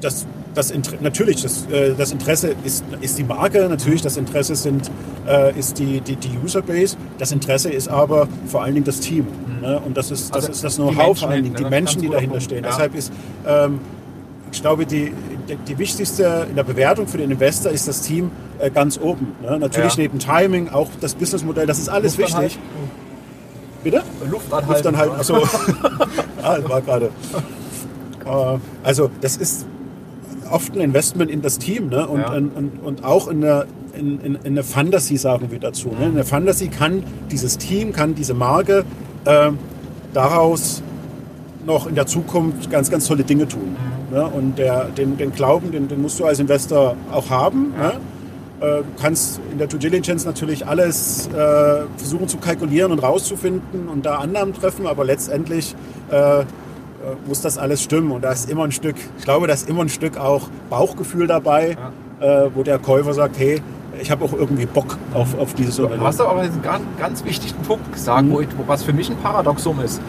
das, das Inter natürlich, das, äh, das Interesse ist, ist die Marke, natürlich das Interesse sind, äh, ist die, die, die Userbase, das Interesse ist aber vor allen Dingen das Team. Ne? Und das ist das, Also ist das Know-how vor allen Dingen, die ne? Menschen, die dahinter stehen. ja. Deshalb ist, ähm, ich glaube, die, die, wichtigste in der Bewertung für den Investor ist das Team äh, ganz oben. Ne? Natürlich Ja. neben Timing, auch das Businessmodell, das ist alles wichtig. Bitte? Luft Luft dann halt, achso. ah, war gerade. Äh, Also, das ist oft ein Investment in das Team ne? und, Ja. und, und, auch in eine, in, in, in eine Fantasy, sagen wir dazu. Ne? In der Fantasy kann dieses Team, kann diese Marke äh, daraus noch in der Zukunft ganz, ganz tolle Dinge tun. Ne? Und der, den, den Glauben, den, den musst du als Investor auch haben. Ne? Äh, Du kannst in der Due Diligence natürlich alles äh, versuchen zu kalkulieren und rauszufinden und da Annahmen treffen, aber letztendlich äh, äh, muss das alles stimmen und da ist immer ein Stück, ich glaube, da ist immer ein Stück auch Bauchgefühl dabei, äh, wo der Käufer sagt, hey, ich habe auch irgendwie Bock auf, auf dieses Du Unternehmen. hast aber einen ganz, ganz wichtigen Punkt gesagt, Mhm. wo ich, wo, was für mich ein Paradoxum ist.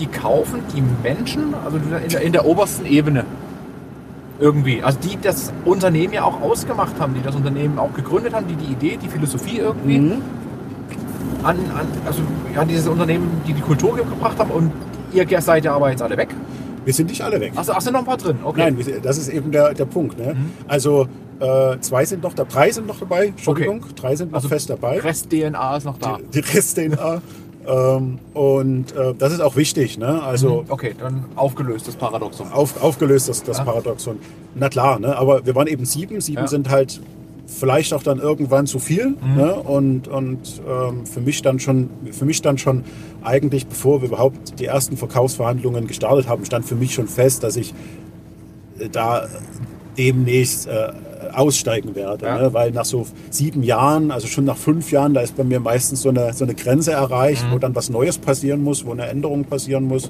Die, kaufen die Menschen, also in der, in der obersten Ebene, irgendwie. Also die das Unternehmen ja auch ausgemacht haben, die das Unternehmen auch gegründet haben, die die Idee, die Philosophie irgendwie Mhm. an, an, also ja, dieses Unternehmen, die die Kultur gebracht haben und ihr seid ja aber jetzt alle weg. Wir sind nicht alle weg. Achso, ach, sind noch ein paar drin, okay. Nein, das ist eben der, der Punkt. Ne? Mhm. Also äh, zwei sind noch, da, drei sind noch dabei, Entschuldigung, drei sind noch Also fest dabei. Rest-DNA ist noch da. Die, die Rest-DNA. Ähm, und äh, das ist auch wichtig. Ne? Also Okay, dann aufgelöst, das Paradoxum. auf, aufgelöst das, das Ja. Paradoxon. Na klar, ne? aber wir waren eben sieben. Sieben Ja. sind halt vielleicht auch dann irgendwann zu viel. Mhm. Ne? Und, und ähm, für mich dann schon, für mich dann schon eigentlich, bevor wir überhaupt die ersten Verkaufsverhandlungen gestartet haben, stand für mich schon fest, dass ich äh, da demnächst äh, aussteigen werde. Ja. Ne? Weil nach so sieben Jahren, also schon nach fünf Jahren, da ist bei mir meistens so eine, so eine Grenze erreicht, Mhm. wo dann was Neues passieren muss, wo eine Änderung passieren muss.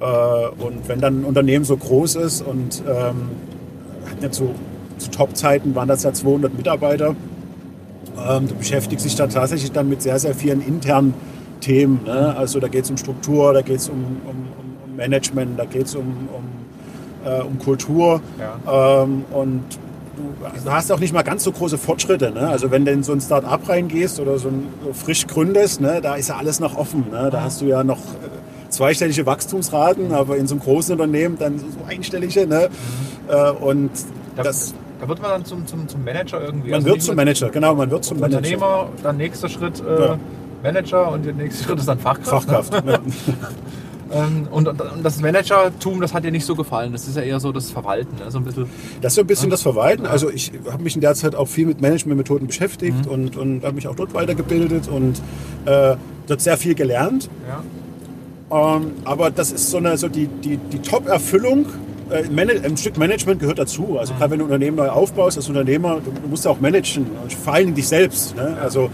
Äh, und wenn dann ein Unternehmen so groß ist und ähm, hat nicht so zu Top-Zeiten waren das ja 200 Mitarbeiter, ähm, du beschäftigst dich da tatsächlich dann mit sehr, sehr vielen internen Themen. Ne? Also da geht es um Struktur, da geht es um, um, um- um Management, da geht es um, um, äh, um Kultur. Ja. Ähm, und du hast auch nicht mal ganz so große Fortschritte. Ne? Also wenn du in so ein Start-up reingehst oder so, ein, so frisch gründest, ne? da ist ja alles noch offen. Ne? Da hast du ja noch äh, zweistellige Wachstumsraten, aber in so einem großen Unternehmen dann so einstellige. Ne? Äh, und Da, das, da wird man dann zum, zum, zum Manager irgendwie. man Also wird zum Manager, genau, man wird zum Manager. Unternehmer, dann nächster Schritt äh, Ja. Manager und der nächste Schritt ist dann Fachkraft. Fachkraft. ne? Ähm, und, das Managertum, das hat dir nicht so gefallen. Das ist ja eher so das Verwalten, ne? so ein bisschen. Das ist so ein bisschen das Verwalten. Also ich habe mich in der Zeit auch viel mit Managementmethoden beschäftigt und, und habe mich auch dort weitergebildet und äh, dort sehr viel gelernt. Ja. Ähm, aber das ist so, eine, so die, die, die Top-Erfüllung. Äh, ein Stück Management gehört dazu. Also gerade wenn du ein Unternehmen neu aufbaust als Unternehmer, du, du musst ja auch managen. Und vor allem dich selbst. Ne? Also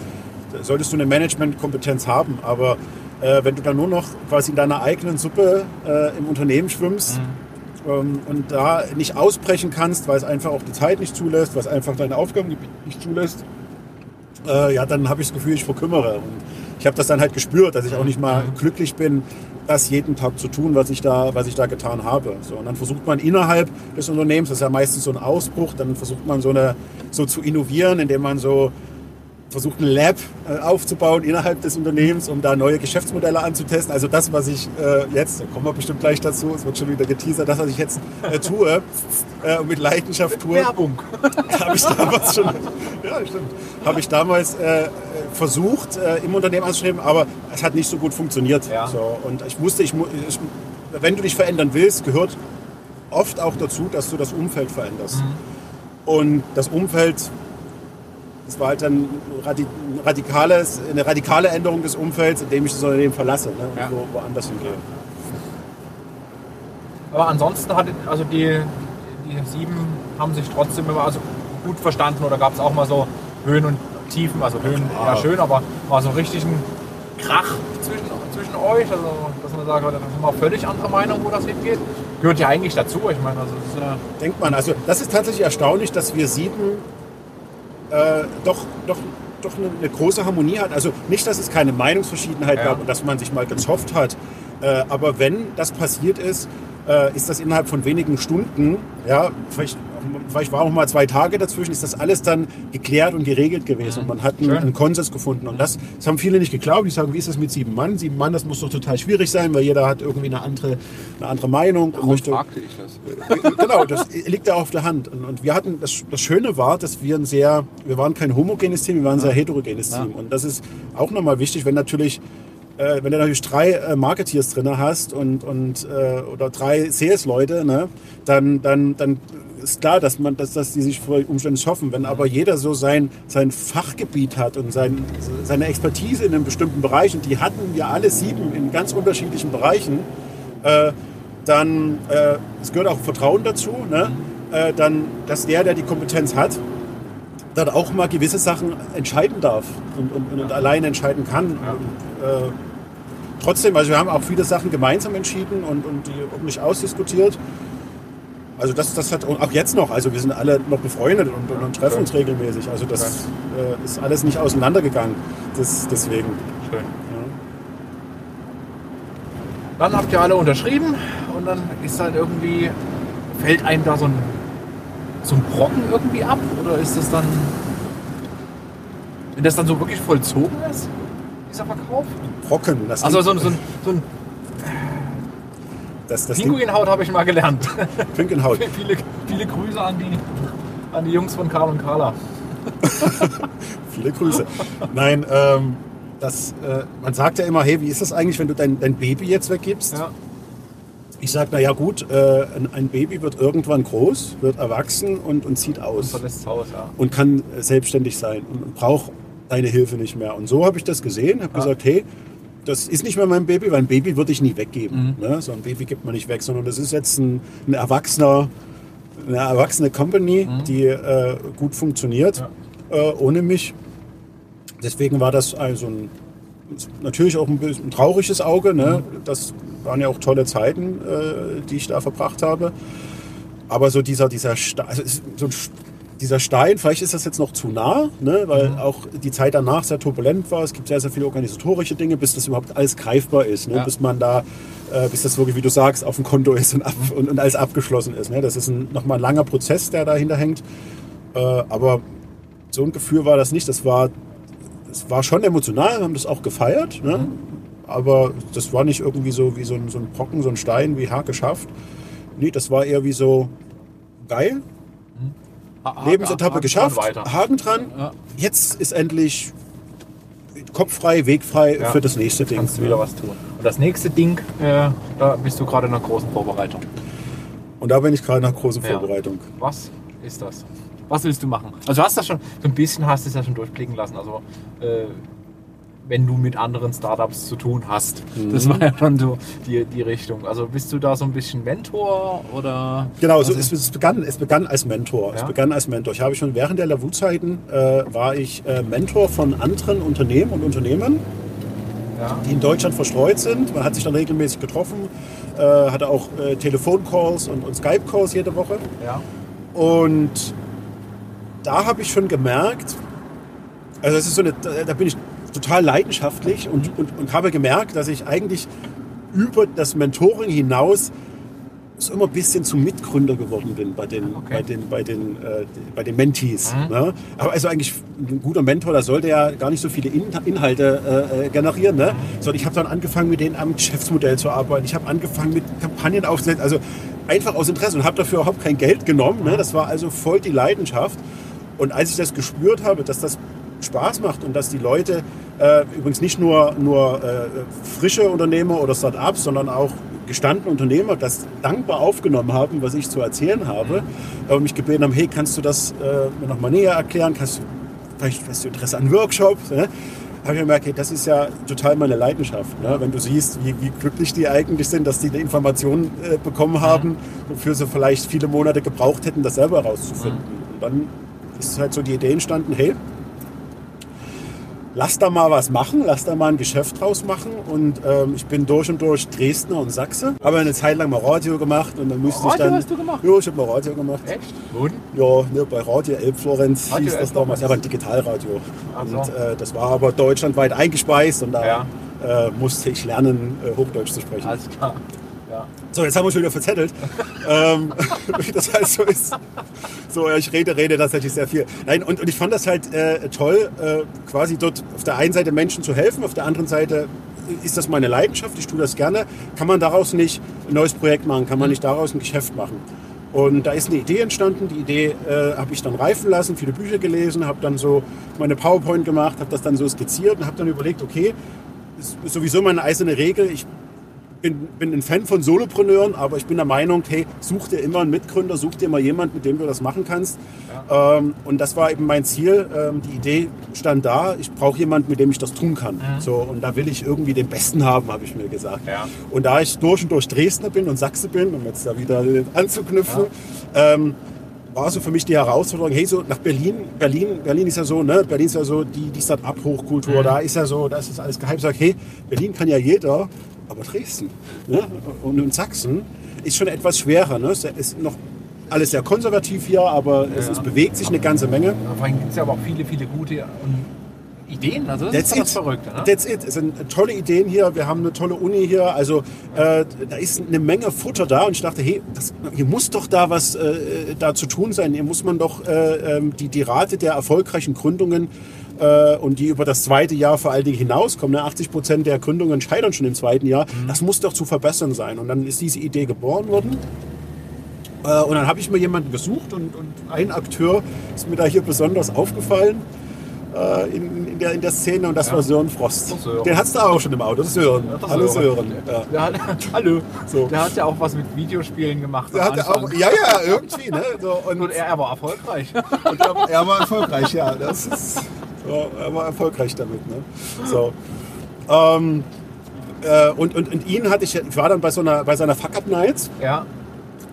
da solltest du eine Management-Kompetenz haben. Aber äh, wenn du dann nur noch quasi in deiner eigenen Suppe äh, im Unternehmen schwimmst ähm, und da nicht ausbrechen kannst, weil es einfach auch die Zeit nicht zulässt, weil es einfach dein Aufgabengebiet nicht zulässt, äh, ja, dann habe ich das Gefühl, ich verkümmere. Und ich habe das dann halt gespürt, dass ich auch nicht mal glücklich bin, das jeden Tag zu tun, was ich da, was ich da getan habe. So, und dann versucht man innerhalb des Unternehmens, das ist ja meistens so ein Ausbruch, dann versucht man so eine so zu innovieren, indem man so versucht, ein Lab äh, aufzubauen innerhalb des Unternehmens, um da neue Geschäftsmodelle anzutesten. Also das, was ich äh, jetzt, da kommen wir bestimmt gleich dazu, es wird schon wieder geteasert, das, was ich jetzt äh, tue und mit Leidenschaft tue, Werbung. habe ich damals schon, ja, stimmt, habe ich damals versucht, im Unternehmen anzustreben, aber es hat nicht so gut funktioniert. Ja. So, und ich wusste, ich, ich, wenn du dich verändern willst, gehört oft auch dazu, dass du das Umfeld veränderst. Und das Umfeld, das war halt dann ein radi- ein radikales, eine radikale Änderung des Umfelds, indem ich das Unternehmen verlasse ne, und Ja. wo, woanders hingehe. Aber ansonsten hat also die, die sieben haben sich trotzdem immer also gut verstanden oder gab es auch mal so Höhen und Tiefen, also Höhen Ah. ja schön, aber war so richtig ein Krach zwischen, zwischen euch, also dass man sagt, da haben wir völlig andere Meinung, wo das hingeht. Gehört ja eigentlich dazu, ich meine, also das ist ja, Denkt man, also das ist tatsächlich erstaunlich, dass wir sieben äh, doch, doch, doch eine, eine große Harmonie hat. Also nicht, dass es keine Meinungsverschiedenheit Ja. gab und dass man sich mal gezofft hat, äh, aber wenn das passiert ist, äh, ist das innerhalb von wenigen Stunden, ja, vielleicht, vielleicht war auch mal zwei Tage dazwischen, ist das alles dann geklärt und geregelt gewesen und man hat einen, einen Konsens gefunden und das, das haben viele nicht geglaubt. Die sagen, wie ist das mit sieben Mann? Sieben Mann, das muss doch total schwierig sein, weil jeder hat irgendwie eine andere, eine andere Meinung. und möchte- fragte ich das. genau, das liegt da auf der Hand. Und, und wir hatten, das, das Schöne war, dass wir ein sehr, wir waren kein homogenes Team, wir waren ein sehr heterogenes Team. Und das ist auch nochmal wichtig, wenn natürlich, äh, wenn du natürlich drei äh, Marketeers drin hast und, und äh, oder drei Sales-Leute, ne, dann, dann, dann ist klar, dass man, dass, dass die sich vor Umständen schaffen. Wenn aber jeder so sein, sein Fachgebiet hat und sein, seine Expertise in einem bestimmten Bereich, und die hatten wir alle sieben in ganz unterschiedlichen Bereichen, äh, dann, äh, es gehört auch Vertrauen dazu, ne? äh, dann, dass der, der die Kompetenz hat, dann auch mal gewisse Sachen entscheiden darf und, und, und alleine entscheiden kann. Und, äh, trotzdem, also wir haben auch viele Sachen gemeinsam entschieden und, und die ordentlich ausdiskutiert. Also das, das hat auch jetzt noch, also wir sind alle noch befreundet und, und, treffen uns regelmäßig. Also das äh, ist alles nicht auseinandergegangen. Das, deswegen. Schön. Dann habt ihr alle unterschrieben und dann ist halt irgendwie, fällt einem da so ein, so ein Brocken irgendwie ab? Oder ist das dann, wenn das dann so wirklich vollzogen ist, dieser Verkauf? Brocken. Das, Also so, ein- so, ein- so ein das, das Pinguinhaut habe ich mal gelernt. Pinkenhaut. viele, viele Grüße an die, an die Jungs von Karl und Carla. Viele Grüße. Nein, ähm, das, äh, man sagt ja immer, hey, wie ist das eigentlich, wenn du dein, dein Baby jetzt weggibst? Ja. Ich sage, na ja gut, äh, ein, Baby wird irgendwann groß, wird erwachsen und, und zieht aus Verlässt das Haus, ja. und kann selbstständig sein und, und braucht deine Hilfe nicht mehr. Und so habe ich das gesehen, habe gesagt, hey, das ist nicht mehr mein Baby, weil ein Baby würde ich nie weggeben. Ne? So ein Baby gibt man nicht weg, sondern das ist jetzt ein, ein erwachsener, eine erwachsene Company, die äh, gut funktioniert äh, ohne mich. Deswegen war das also ein, natürlich auch ein ein trauriges Auge. Ne? Das waren ja auch tolle Zeiten, äh, die ich da verbracht habe. Aber so dieser, dieser, Ste also es so dieser Stein, vielleicht ist das jetzt noch zu nah, ne? weil auch die Zeit danach sehr turbulent war. Es gibt sehr, sehr viele organisatorische Dinge, bis das überhaupt alles greifbar ist. Ne? Ja. Bis man da, äh, bis das wirklich, wie du sagst, auf dem Konto ist und, ab, und, und alles abgeschlossen ist. Ne? Das ist ein, nochmal ein langer Prozess, der dahinter hängt. Äh, aber so ein Gefühl war das nicht. Das war, das war schon emotional, wir haben das auch gefeiert. Ne? Aber das war nicht irgendwie so wie so ein, so ein Brocken, so ein Stein, wie Hack geschafft. Nee, das war eher wie so geil, Lebensetappe Haken geschafft. Haken dran. Ja. Jetzt ist endlich kopffrei, wegfrei Ja. für das nächste Ding. Kannst du wieder was tun. Und das nächste Ding, äh, da bist du gerade in einer großen Vorbereitung. Und da bin ich gerade nach großen Ja. Vorbereitung. Was ist das? Was willst du machen? Also du hast das schon, so ein bisschen hast du es ja schon durchblicken lassen. Also äh, wenn du mit anderen Startups zu tun hast. Mhm. Das war ja schon so die, die Richtung. Also bist du da so ein bisschen Mentor oder? Genau, so, Was es, es, begann, es begann als Mentor. Es Ja. begann als Mentor. Ich habe schon während der Lavu-Zeiten äh, war ich äh, Mentor von anderen Unternehmen und Unternehmern, ja. die in Deutschland verstreut sind. Man hat sich dann regelmäßig getroffen, äh, hatte auch äh, Telefoncalls und, und Skype-Calls jede Woche. ja. Und da habe ich schon gemerkt, also das ist so eine, da da bin ich total leidenschaftlich und, und, und habe gemerkt, dass ich eigentlich über das Mentoring hinaus so immer ein bisschen zum Mitgründer geworden bin bei den, Okay. bei den, bei den, äh, bei den Mentees. Mhm. Ne? Aber also eigentlich ein guter Mentor, da sollte ja gar nicht so viele In Inhalte äh, äh, generieren. Ne? Sondern ich habe dann angefangen, mit denen am Geschäftsmodell zu arbeiten. Ich habe angefangen, mit Kampagnen aufzusetzen. Also einfach aus Interesse und habe dafür überhaupt kein Geld genommen. Ne? Das war also voll die Leidenschaft. Und als ich das gespürt habe, dass das Spaß macht und dass die Leute äh, übrigens nicht nur, nur äh, frische Unternehmer oder Start-ups, sondern auch gestandene Unternehmer das dankbar aufgenommen haben, was ich zu erzählen habe äh, und mich gebeten haben, hey, kannst du das äh, mir nochmal näher erklären? Kannst du, vielleicht hast du Interesse an Workshops? Ne? habe ich gemerkt, hey, das ist ja total meine Leidenschaft. Ne? Wenn du siehst, wie, wie glücklich die eigentlich sind, dass die die Informationen äh, bekommen haben, wofür sie vielleicht viele Monate gebraucht hätten, das selber herauszufinden. Und dann ist halt so die Idee entstanden, hey, lass da mal was machen, lass da mal ein Geschäft draus machen. Und ähm, ich bin durch und durch Dresdner und Sachse. Habe eine Zeit lang mal Radio gemacht und dann musste ich Radio dann... hast du gemacht? Ja, ich habe mal Radio gemacht. Echt? Und? Ja, ne, bei Radio Elbflorenz Radio hieß das Elbflorenz. damals. Ja, aber ein Digitalradio. Ach so. Und äh, das war aber deutschlandweit eingespeist und da Ja. äh, musste ich lernen, äh, Hochdeutsch zu sprechen. Alles klar. Ja. So, jetzt haben wir schon wieder verzettelt. ähm, wie das halt so ist. So, ich rede, rede tatsächlich sehr viel. Nein, und, und ich fand das halt äh, toll, äh, quasi dort auf der einen Seite Menschen zu helfen, auf der anderen Seite ist das meine Leidenschaft, ich tue das gerne. Kann man daraus nicht ein neues Projekt machen? Kann man nicht daraus ein Geschäft machen? Und da ist eine Idee entstanden. Die Idee äh, habe ich dann reifen lassen, viele Bücher gelesen, habe dann so meine PowerPoint gemacht, habe das dann so skizziert und habe dann überlegt, okay, ist sowieso meine eiserne Regel. Ich bin, bin ein Fan von Solopreneuren, aber ich bin der Meinung, hey, such dir immer einen Mitgründer, such dir immer jemanden, mit dem du das machen kannst. Ähm, und das war eben mein Ziel. Ähm, die Idee stand da, ich brauche jemanden, mit dem ich das tun kann. So, und da will ich irgendwie den Besten haben, habe ich mir gesagt. Ja. Und da ich durch und durch Dresdner bin und Sachse bin, um jetzt da wieder anzuknüpfen, ähm, war so für mich die Herausforderung, hey, so nach Berlin, Berlin, Berlin ist ja so, ne, Berlin ist ja so die, die Start-up-Hochkultur, da ist ja so, da ist das alles geheim. Ich sag, hey, Berlin kann ja jeder, aber Dresden ne? und in Sachsen ist schon etwas schwerer. Ne? Es ist noch alles sehr konservativ hier, aber es, Ja. es bewegt sich eine ganze Menge. Vor allem gibt es ja aber auch viele, viele gute ähm, Ideen. Also das That's ist das Verrückte. Ne? That's it. Es sind tolle Ideen hier. Wir haben eine tolle Uni hier. Also äh, da ist eine Menge Futter da. Und ich dachte, hey, das, hier muss doch da was äh, da zu tun sein. Hier muss man doch äh, ähm, die, die Rate der erfolgreichen Gründungen äh, und die über das zweite Jahr vor allen Dingen hinauskommen. Ne? 80 Prozent der Gründungen scheitern schon im zweiten Jahr. Das muss doch zu verbessern sein. Und dann ist diese Idee geboren worden. Äh, Und dann habe ich mir jemanden gesucht und, und ein Akteur ist mir da hier besonders aufgefallen äh, in, in, der, in der Szene und das Ja. war Sören Frost. Sören. Den hattest du auch schon im Auto, das ist Sören. Das Hallo Sören. Sören. Ja. Der hat, hallo. So. Der hat ja auch was mit Videospielen gemacht. Der Anfang. auch, ja, ja, irgendwie. Ne? So, und, Und er, er war erfolgreich. und er, er war erfolgreich, ja. Das ist, so, er war erfolgreich damit. Ne? So. Ähm, äh, und, und, und ihn hatte ich, ich war dann bei so einer, bei seiner Fuck-Up-Night ja.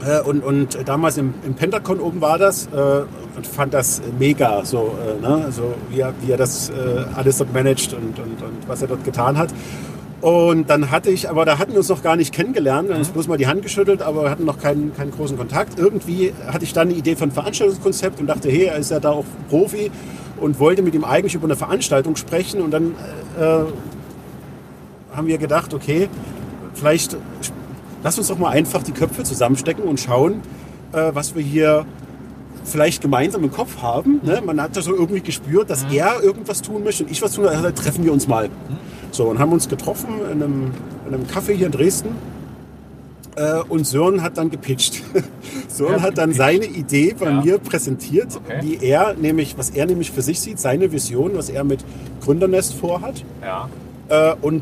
Äh, und, und damals im, im Pentagon oben war das äh, und fand das mega, so, äh, ne? so wie, er, wie er das äh, alles dort managt und, und, und was er dort getan hat. Und dann hatte ich, aber da hatten wir uns noch gar nicht kennengelernt, wir haben uns bloß mal die Hand geschüttelt, aber wir hatten noch keinen, keinen großen Kontakt. Irgendwie hatte ich dann eine Idee von Veranstaltungskonzept und dachte, hey, er ist ja da auch Profi und wollte mit ihm eigentlich über eine Veranstaltung sprechen. Und dann äh, haben wir gedacht, okay, vielleicht lass uns doch mal einfach die Köpfe zusammenstecken und schauen, äh, was wir hier vielleicht gemeinsam im Kopf haben. Ne? Man hat das so irgendwie gespürt, dass er irgendwas tun möchte und ich was tun möchte. Also treffen wir uns mal. So, und haben uns getroffen in einem, in einem Café hier in Dresden. Äh, und Sören hat dann gepitcht. Sören Ja, hat dann seine Idee bei Ja. mir präsentiert, Okay. wie er nämlich, was er nämlich für sich sieht, seine Vision, was er mit Gründernest vorhat. Ja. Äh, und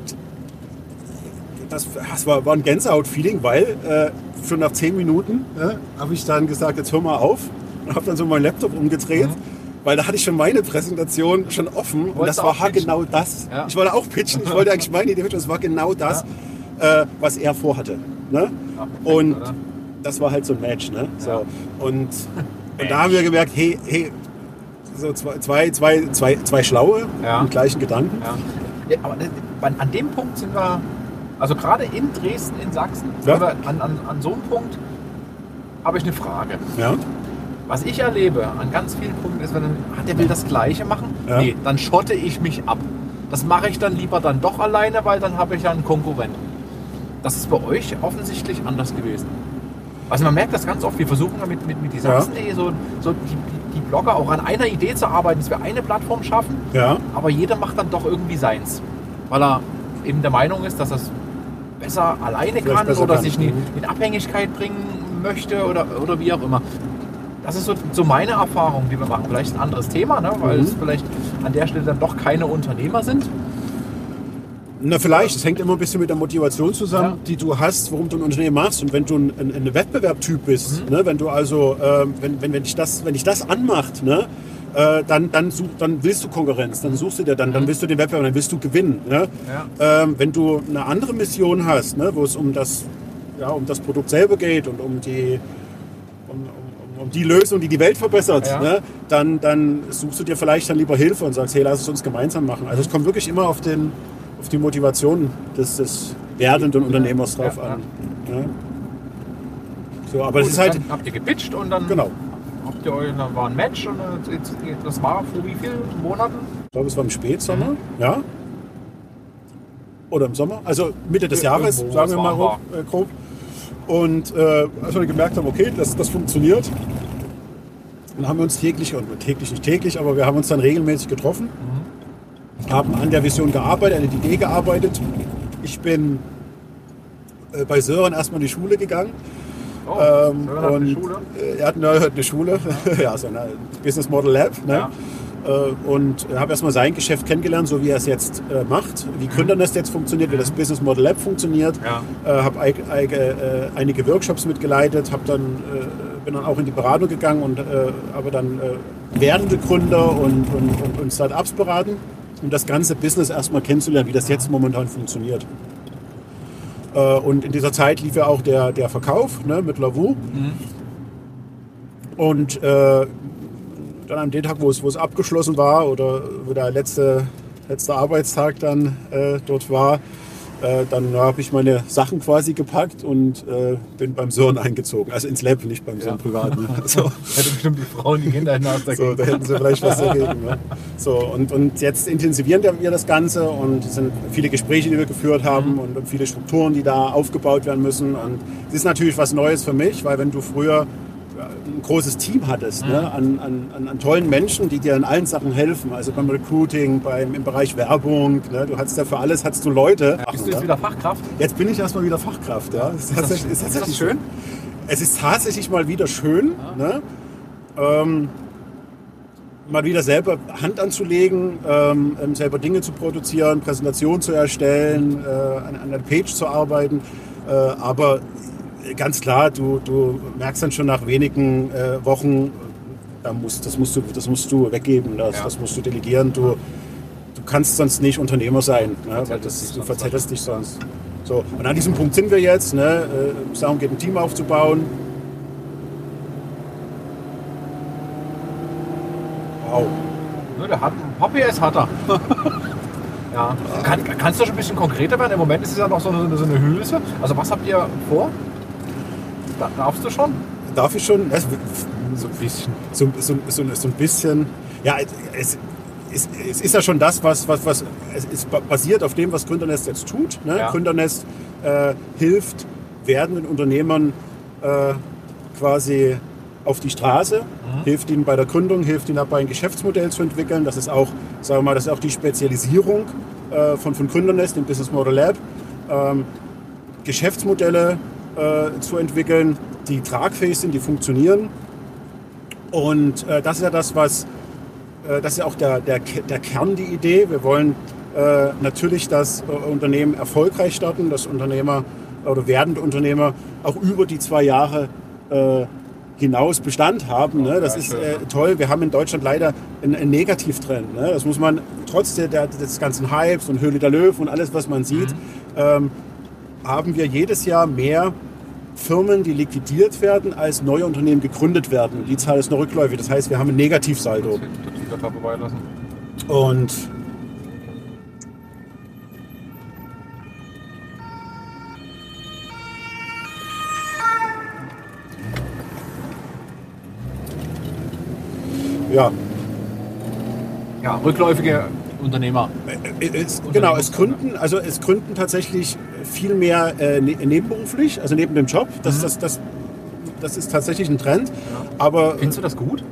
das, das war, war ein Gänsehaut-Feeling, weil äh, schon nach zehn Minuten äh, habe ich dann gesagt, jetzt hör mal auf und habe dann so meinen Laptop umgedreht. Weil da hatte ich schon meine Präsentation schon offen und das war pitchen? genau das. Ja. Ich wollte auch pitchen, ich wollte eigentlich meine Idee pitchen, das war genau das, äh, was er vorhatte. Ne? Und das war halt so ein Match. Ne? So. Und, und da haben wir gemerkt, hey, hey, so zwei, zwei, zwei, zwei, zwei Schlaue Ja. mit gleichen Gedanken. Ja. aber das- an, dem Punkt sind wir, also gerade in Dresden, in Sachsen, Ja. an, an, an so einem Punkt habe ich eine Frage. Ja. Was ich erlebe an ganz vielen Punkten ist, wenn dann, ah, der will das Gleiche machen, Ja. nee, dann schotte ich mich ab. Das mache ich dann lieber dann doch alleine, weil dann habe ich ja einen Konkurrenten. Das ist bei euch offensichtlich anders gewesen. Also man merkt das ganz oft, wir versuchen ja mit, mit, mit die Ja. So, so die, die, die Blogger auch an einer Idee zu arbeiten, dass wir eine Plattform schaffen, Ja. aber jeder macht dann doch irgendwie seins. Weil er eben der Meinung ist, dass er es besser alleine Vielleicht kann besser oder kann. sich in, Mhm. in Abhängigkeit bringen möchte oder, oder wie auch immer. Das ist so, so meine Erfahrung, die wir machen. Vielleicht ein anderes Thema, ne? weil Mhm. es vielleicht an der Stelle dann doch keine Unternehmer sind. Na vielleicht, es hängt immer ein bisschen mit der Motivation zusammen, Ja. die du hast, warum du ein Unternehmen machst. Und wenn du ein, ein, ein Wettbewerbtyp bist, Mhm. ne, wenn du also, ähm, wenn, wenn, wenn, dich das, wenn dich das anmacht, ne, äh, dann, dann, such, dann willst du Konkurrenz, dann suchst du dir, dann, dann willst du den Wettbewerb, dann willst du gewinnen. Ne? Ähm, wenn du eine andere Mission hast, ne, wo es um das, ja, um das Produkt selber geht und um die, um, um, um die Lösung, die die Welt verbessert, Ja. ne, dann, dann suchst du dir vielleicht dann lieber Hilfe und sagst, hey, lass es uns gemeinsam machen. Also es kommt wirklich immer auf, den, auf die Motivation des, des werdenden Unternehmers drauf Ja, an. Ne? So, aber Gut, ist halt, habt ihr gepitcht und dann genau. habt ihr euch, dann war ein Match und jetzt- das war vor wie vielen Monaten? Ich glaube, es war im Spätsommer, Mhm. ja. Oder im Sommer, also Mitte des Ir- Jahres, sagen wir mal grob. Äh, grob. Und äh, als wir gemerkt haben, okay, das, das funktioniert, dann haben wir uns täglich, und täglich nicht täglich, aber wir haben uns dann regelmäßig getroffen, Mhm. Haben an der Vision gearbeitet, an der Idee gearbeitet. Ich bin äh, bei Sören erstmal in die Schule gegangen. Oh, Ähm, Sören hat eine Schule. äh, Er hat eine, Schule, ja, so eine Business Model Lab. Ne? Ja. Äh, Und habe erstmal sein Geschäft kennengelernt, so wie er es jetzt äh, macht, wie Gründernest jetzt funktioniert, wie das Business Model Lab funktioniert. Ja. Äh, habe einige Workshops mitgeleitet, hab dann, bin dann auch in die Beratung gegangen und äh, habe dann äh, werdende Gründer und, und, und, und Startups beraten, um das ganze Business erstmal kennenzulernen, wie das jetzt momentan funktioniert. Äh, und in dieser Zeit lief ja auch der, der Verkauf ne, mit Lavu. Und äh, dann an dem Tag, wo es, wo es abgeschlossen war oder wo der letzte, letzte Arbeitstag dann äh, dort war, äh, dann habe ich meine Sachen quasi gepackt und äh, bin beim Sören eingezogen. Also ins Lab, nicht beim Sören privat. Ne? So. Hätte bestimmt die Frauen, die Kinder hinaus So, da hätten sie vielleicht was dagegen. Ne? So, und, und jetzt intensivieren wir das Ganze und es sind viele Gespräche, die wir geführt haben und, und viele Strukturen, die da aufgebaut werden müssen. Und es ist natürlich was Neues für mich, weil wenn du früher ja, ein großes Team hattest ne? an, an, an, tollen Menschen, die dir in allen Sachen helfen, also beim Recruiting, beim, im Bereich Werbung, ne? du hattest ja für alles hattest du Leute. Bist du jetzt Ja. wieder Fachkraft? Jetzt bin ich erstmal wieder Fachkraft. Ja? Das ist, ist ist das schön? Es ist tatsächlich mal wieder schön, ne? ähm, mal wieder selber Hand anzulegen, ähm, ähm, selber Dinge zu produzieren, Präsentationen zu erstellen, äh, an, an der Page zu arbeiten. Äh, aber ganz klar, du, du merkst dann schon nach wenigen äh, Wochen, da musst, das, musst du, das musst du weggeben, das, Ja. das musst du delegieren. Du, du kannst sonst nicht Unternehmer sein, ne? weil das, du verzettelst dich sonst. So, und an diesem Punkt sind wir jetzt. Ne? Äh, Es darum geht, ein Team aufzubauen. Wow. Ne, der hat ein PS hat er. ja. Kann, kannst du schon ein bisschen konkreter werden? Im Moment ist es ja noch so eine, so eine Hülse. Also was habt ihr vor? Da, darfst du schon? Darf ich schon? Es, So ein bisschen. so, so, so, so ein bisschen. Ja, es, es, es ist ja schon das, was, was, was es ist ba- basiert auf dem, was Gründernest jetzt tut. Ne? Ja. Gründernest äh, hilft werdenden Unternehmern äh, quasi auf die Straße, hilft ihnen bei der Gründung, hilft ihnen dabei, ein Geschäftsmodell zu entwickeln. Das ist auch, sagen wir mal, das ist auch die Spezialisierung äh, von, von Gründernest, dem Business Model Lab. Ähm, Geschäftsmodelle äh, zu entwickeln, die tragfähig sind, die funktionieren. Und äh, das ist ja das, was, äh, das ist ja auch der, der, der Kern, die Idee. Wir wollen äh, natürlich das äh, Unternehmen erfolgreich starten, dass Unternehmer oder werdende Unternehmer auch über die zwei Jahre hinaus Bestand haben. Ne? Das ist äh, toll. Wir haben in Deutschland leider einen, einen Negativtrend. Ne? Das muss man trotz der, der, des ganzen Hypes und Höhle der Löwen und alles, was man sieht, ähm, haben wir jedes Jahr mehr Firmen, die liquidiert werden, als neue Unternehmen gegründet werden. Die Zahl ist nur rückläufig. Das heißt, wir haben ein Negativsaldo. Und ja, Ja, rückläufige Unternehmer. es, genau, es gründen, also es gründen tatsächlich viel mehr äh, ne, nebenberuflich, also neben dem Job. Das, das, das, das ist tatsächlich ein Trend. Aber Findest du das gut?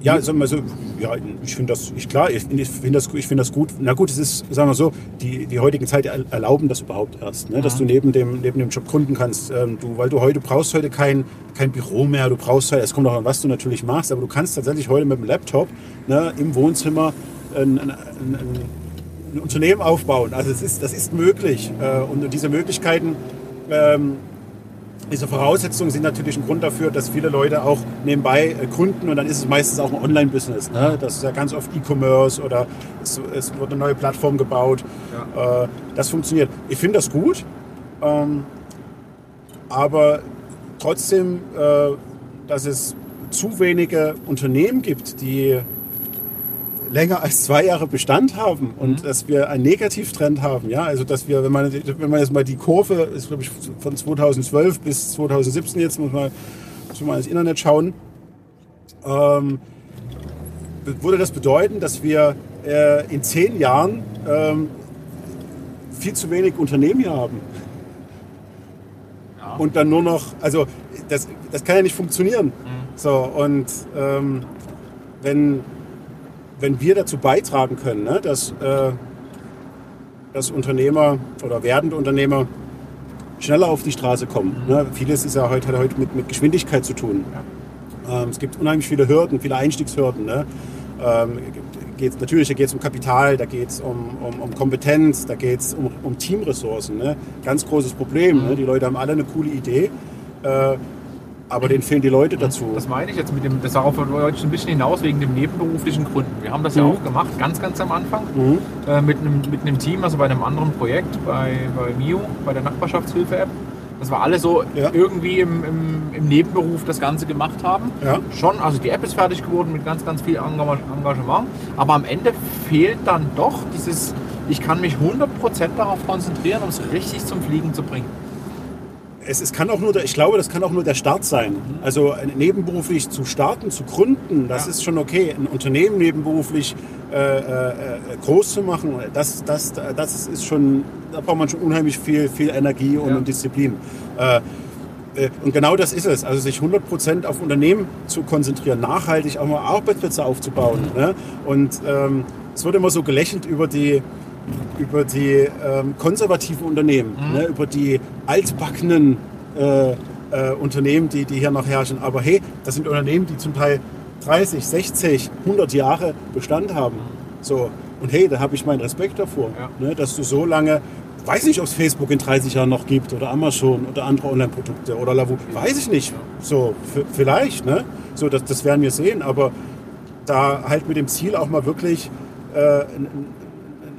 Ja, sagen wir so, ja, ich finde das, ich, klar, ich, finde das, ich finde das gut. Na gut, es ist, sagen wir so, die, die heutigen Zeit er- erlauben das überhaupt erst, ne? dass du neben dem, neben dem Job gründen kannst. Ähm, du, weil du heute brauchst heute kein, kein Büro mehr, du brauchst halt, es kommt auch an, was du natürlich machst, aber du kannst tatsächlich heute mit dem Laptop ne, im Wohnzimmer ein, ein, ein, ein Unternehmen aufbauen. Also es ist, das ist möglich. Äh, und diese Möglichkeiten, ähm, diese Voraussetzungen sind natürlich ein Grund dafür, dass viele Leute auch nebenbei äh, gründen und dann ist es meistens auch ein Online-Business. Ne? Das ist ja ganz oft E-Commerce oder es, es wird eine neue Plattform gebaut. Äh, das funktioniert. Ich finde das gut, ähm, aber trotzdem, dass es zu wenige Unternehmen gibt, die länger als zwei Jahre Bestand haben und dass wir einen Negativtrend haben. Ja, also dass wir, wenn man, wenn man jetzt mal die Kurve, ist glaube ich von 2012 bis 2017 jetzt, muss man, muss man mal ins Internet schauen, ähm, würde das bedeuten, dass wir äh, in zehn Jahren ähm, viel zu wenig Unternehmen hier haben. Ja. Und dann nur noch, also das, das kann ja nicht funktionieren. So, und ähm, wenn, wenn wir dazu beitragen können, ne, dass, äh, dass Unternehmer oder werdende Unternehmer schneller auf die Straße kommen. Ne? Vieles ist ja heute, hat heute mit, mit Geschwindigkeit zu tun. Ähm, es gibt unheimlich viele Hürden, viele Einstiegshürden. Ne? Ähm, geht's, natürlich, da geht es um Kapital, da geht es um, um, um Kompetenz, da geht es um, um Teamressourcen. Ne? Ganz großes Problem. Ne? Die Leute haben alle eine coole Idee, äh, aber denen fehlen die Leute dazu. Das meine ich jetzt mit dem, das darauf wollte ich ein bisschen hinaus wegen dem nebenberuflichen Gründen. Wir haben das ja Mhm. auch gemacht, ganz, ganz am Anfang, Mhm. äh, mit, einem, mit einem Team, also bei einem anderen Projekt, bei, bei Mio, bei der Nachbarschaftshilfe-App. Das war alle so Ja. irgendwie im, im, im Nebenberuf das Ganze gemacht haben. Ja. Schon, also die App ist fertig geworden mit ganz, ganz viel Engagement, Engagement. Aber am Ende fehlt dann doch dieses, ich kann mich 100% darauf konzentrieren, um es richtig zum Fliegen zu bringen. Es, es kann auch nur, der, ich glaube, das kann auch nur der Start sein. Also äh, nebenberuflich zu starten, zu gründen, das Ja. ist schon okay. Ein Unternehmen nebenberuflich äh, äh, äh, groß zu machen, das, das, das ist schon, da braucht man schon unheimlich viel, viel Energie und, Ja. und Disziplin. Äh, äh, und genau das ist es. Also sich 100% auf Unternehmen zu konzentrieren, nachhaltig auch mal Arbeitsplätze aufzubauen. Ne? Und ähm, es wird immer so gelächelt über die, über die ähm, konservativen Unternehmen, ne? über die altbackenen äh, äh, Unternehmen, die, die hier noch herrschen. Aber hey, das sind Unternehmen, die zum Teil 30, 60, 100 Jahre Bestand haben. So. Und hey, da habe ich meinen Respekt davor, Ja. ne? dass du so lange, weiß nicht, ob es Facebook in 30 Jahren noch gibt oder Amazon oder andere Online-Produkte oder Lavu, weiß ich nicht. So, vielleicht, ne? So, das, das werden wir sehen, aber da halt mit dem Ziel auch mal wirklich äh,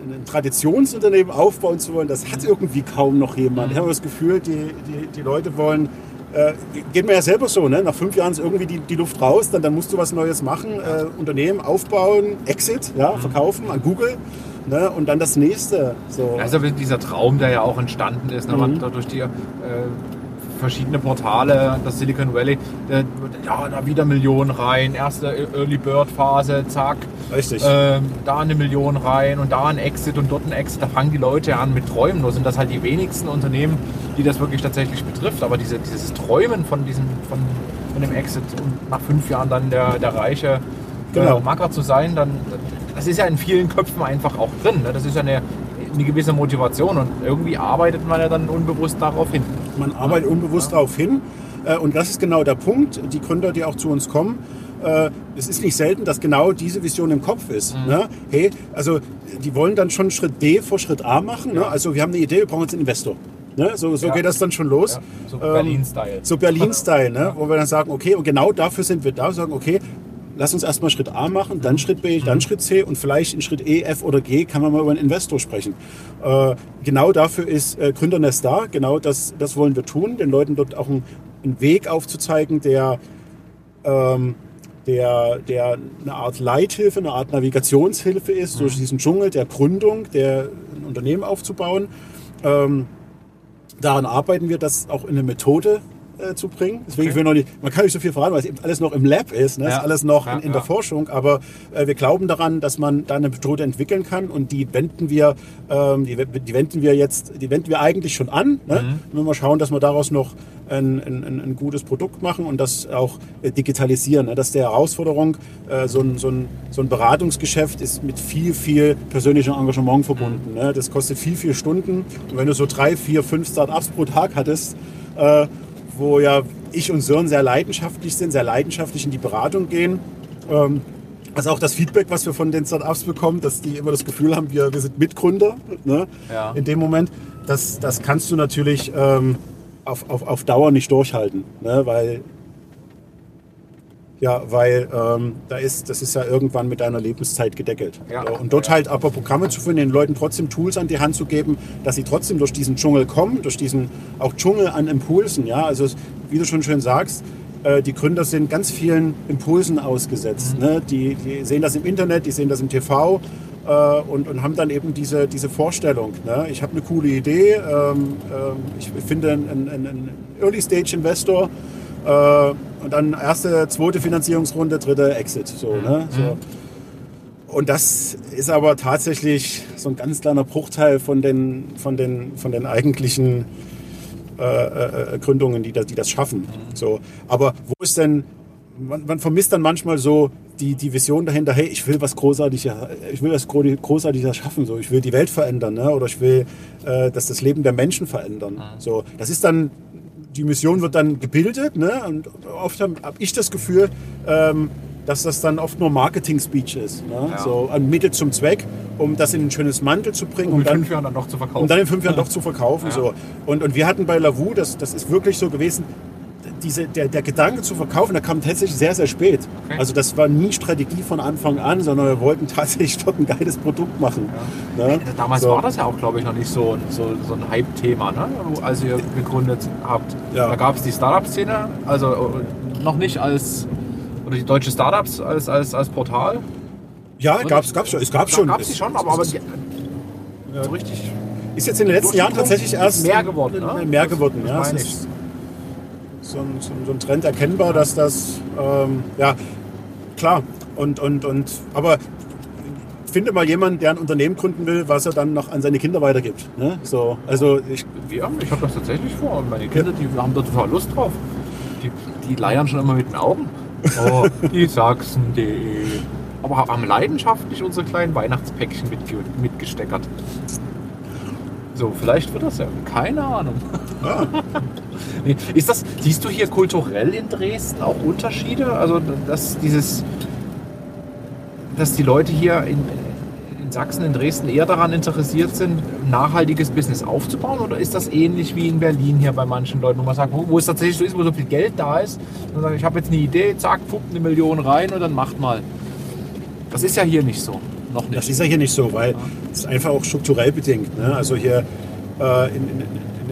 ein, Traditionsunternehmen aufbauen zu wollen, das hat irgendwie kaum noch jemand. Ich habe das Gefühl, die, die, die Leute wollen, äh, geht mir ja selber so, ne? nach fünf Jahren ist irgendwie die, die Luft raus, dann, dann musst du was Neues machen, äh, Unternehmen aufbauen, Exit, ja, verkaufen an Google ne? und dann das nächste. So. Also dieser Traum, der ja auch entstanden ist, ne, Mhm. dadurch die äh, verschiedene Portale, das Silicon Valley, da, ja, da wieder Millionen rein, erste Early Bird Phase, zack. Richtig. Ähm, da eine Million rein und da ein Exit und dort ein Exit. Da fangen die Leute an mit Träumen. Nur sind das halt die wenigsten Unternehmen, die das wirklich tatsächlich betrifft. Aber diese, dieses Träumen von diesem, von, von dem Exit und nach fünf Jahren dann der, der reiche Genau. äh, Macker zu sein, dann das ist ja in vielen Köpfen einfach auch drin. Ne? Das ist ja eine, eine gewisse Motivation und irgendwie arbeitet man ja dann unbewusst darauf hin. Man arbeitet unbewusst darauf hin. Äh, Und das ist genau der Punkt. Die Gründer, die auch zu uns kommen, äh, es ist nicht selten, dass genau diese Vision im Kopf ist. Mhm. Ne? Hey, also die wollen dann schon Schritt D vor Schritt A machen. Ne? Ja. Also wir haben eine Idee, wir brauchen jetzt einen Investor. Ne? So, so Ja. geht das dann schon los. Ja, so Ähm, Berlin-Style. So Berlin-Style, ne? wo wir dann sagen, okay, und genau dafür sind wir da, wir sagen, okay, lass uns erstmal Schritt A machen, dann Schritt B, dann Schritt C und vielleicht in Schritt E, F oder G kann man mal über einen Investor sprechen. Äh, genau dafür ist äh, Gründernest da, genau das, das wollen wir tun, den Leuten dort auch einen, einen Weg aufzuzeigen, der, ähm, der, der eine Art Leithilfe, eine Art Navigationshilfe ist durch diesen Dschungel der Gründung, der ein Unternehmen aufzubauen. Ähm, daran arbeiten wir, das auch in eine Methode äh, zu bringen. Deswegen Okay. will noch nicht, man kann nicht so viel verraten, weil es eben alles noch im Lab ist, ne? Ja. ist alles noch Ja, in, in der. Forschung, aber äh, wir glauben daran, dass man da eine Methode entwickeln kann und die wenden wir, ähm, die, die wenden wir jetzt, die wenden wir eigentlich schon an. Ne? Mhm. Wenn wir mal schauen, dass wir daraus noch ein, ein, ein, ein gutes Produkt machen und das auch äh, digitalisieren. Ne? Das ist die Herausforderung. Äh, so, ein, so, ein, so ein Beratungsgeschäft ist mit viel, viel persönlichem Engagement verbunden. Ne? Das kostet viel, viel Stunden. Und wenn du so drei, vier, fünf Startups pro Tag hattest, äh, wo ja ich und Sören sehr leidenschaftlich sind, sehr leidenschaftlich in die Beratung gehen. Ähm, also auch das Feedback, was wir von den Startups bekommen, dass die immer das Gefühl haben, wir, wir sind Mitgründer ne? Ja. in dem Moment. Das, das kannst du natürlich ähm, auf, auf, auf Dauer nicht durchhalten, ne? weil ja, weil ähm, da ist, das ist ja irgendwann mit deiner Lebenszeit gedeckelt. Ja. Und dort halt aber Programme zu finden, den Leuten trotzdem Tools an die Hand zu geben, dass sie trotzdem durch diesen Dschungel kommen, durch diesen auch Dschungel an Impulsen. Ja, also wie du schon schön sagst, äh, die Gründer sind ganz vielen Impulsen ausgesetzt. Ne? Die, die sehen das im Internet, die sehen das im TV äh, und, und haben dann eben diese, diese Vorstellung. Ne? Ich habe eine coole Idee, ähm, ähm, ich finde einen, einen, einen Early-Stage-Investor äh, und dann erste, zweite Finanzierungsrunde, dritte Exit. So, ne? so. Und das ist aber tatsächlich so ein ganz kleiner Bruchteil von den, von den, von den eigentlichen äh, äh, Gründungen, die das, die das schaffen. So. Aber wo ist denn, man, man vermisst dann manchmal so die, die Vision dahinter, hey, ich will was Großartiges, ich will was Gro- Großartiges schaffen, so. ich will die Welt verändern ne? oder ich will äh, das, das Leben der Menschen verändern. So. Das ist dann, die Mission wird dann gebildet ne? und oft habe hab ich das Gefühl, ähm, dass das dann oft nur Marketing-Speech ist. Ne? Ja. So ein Mittel zum Zweck, um das in ein schönes Mantel zu bringen, Um um dann fünf Jahren dann noch zu verkaufen. um dann in fünf Jahren doch zu verkaufen. Ja. So. Und, und wir hatten bei Lavu, das, das ist wirklich so gewesen, diese, der, der Gedanke zu verkaufen, der kam tatsächlich sehr, sehr spät. Okay. Also das war nie Strategie von Anfang an, sondern wir wollten tatsächlich dort ein geiles Produkt machen. Ne? Damals So. war das ja auch, glaube ich, noch nicht so, so, so ein Hype-Thema, ne? als ihr gegründet habt. Ja. Da gab es die Startup-Szene, also äh, noch nicht als, oder die deutsche Startups als, als, als Portal. Ja, gab's, gab's schon. Es gab schon. Gab es schon, aber, aber es die, so richtig ist jetzt in den letzten Jahren tatsächlich erst mehr geworden. Ne? mehr geworden. Das Ja, es meine ich. ist so ein, so ein- Trend erkennbar, dass das ähm, ja klar und und und aber finde mal jemanden, der ein Unternehmen gründen will, was er dann noch an seine Kinder weitergibt. Ne? So, also ich, Ja, ich habe das tatsächlich vor. Meine Kinder, die haben da total Lust drauf. Die, die leiern schon immer mit den Augen. Oh, die Sachsen.de. Aber haben leidenschaftlich unsere kleinen Weihnachtspäckchen mitge mitgesteckert. So, vielleicht wird das ja. Keine Ahnung. Nee, Ist das, siehst du hier kulturell in Dresden auch Unterschiede? Also, dass dieses, dass die Leute hier in, in Sachsen, in Dresden eher daran interessiert sind, nachhaltiges Business aufzubauen? Oder ist das ähnlich wie in Berlin hier bei manchen Leuten, wo man sagt, wo, wo es tatsächlich so ist, wo so viel Geld da ist? Und man sagt, ich habe jetzt eine Idee, zack, puppt eine Million rein und dann macht mal. Das ist ja hier nicht so. Noch nicht. Das ist ja hier nicht so, weil es ist einfach auch strukturell bedingt. Ne? Also hier, Äh, in,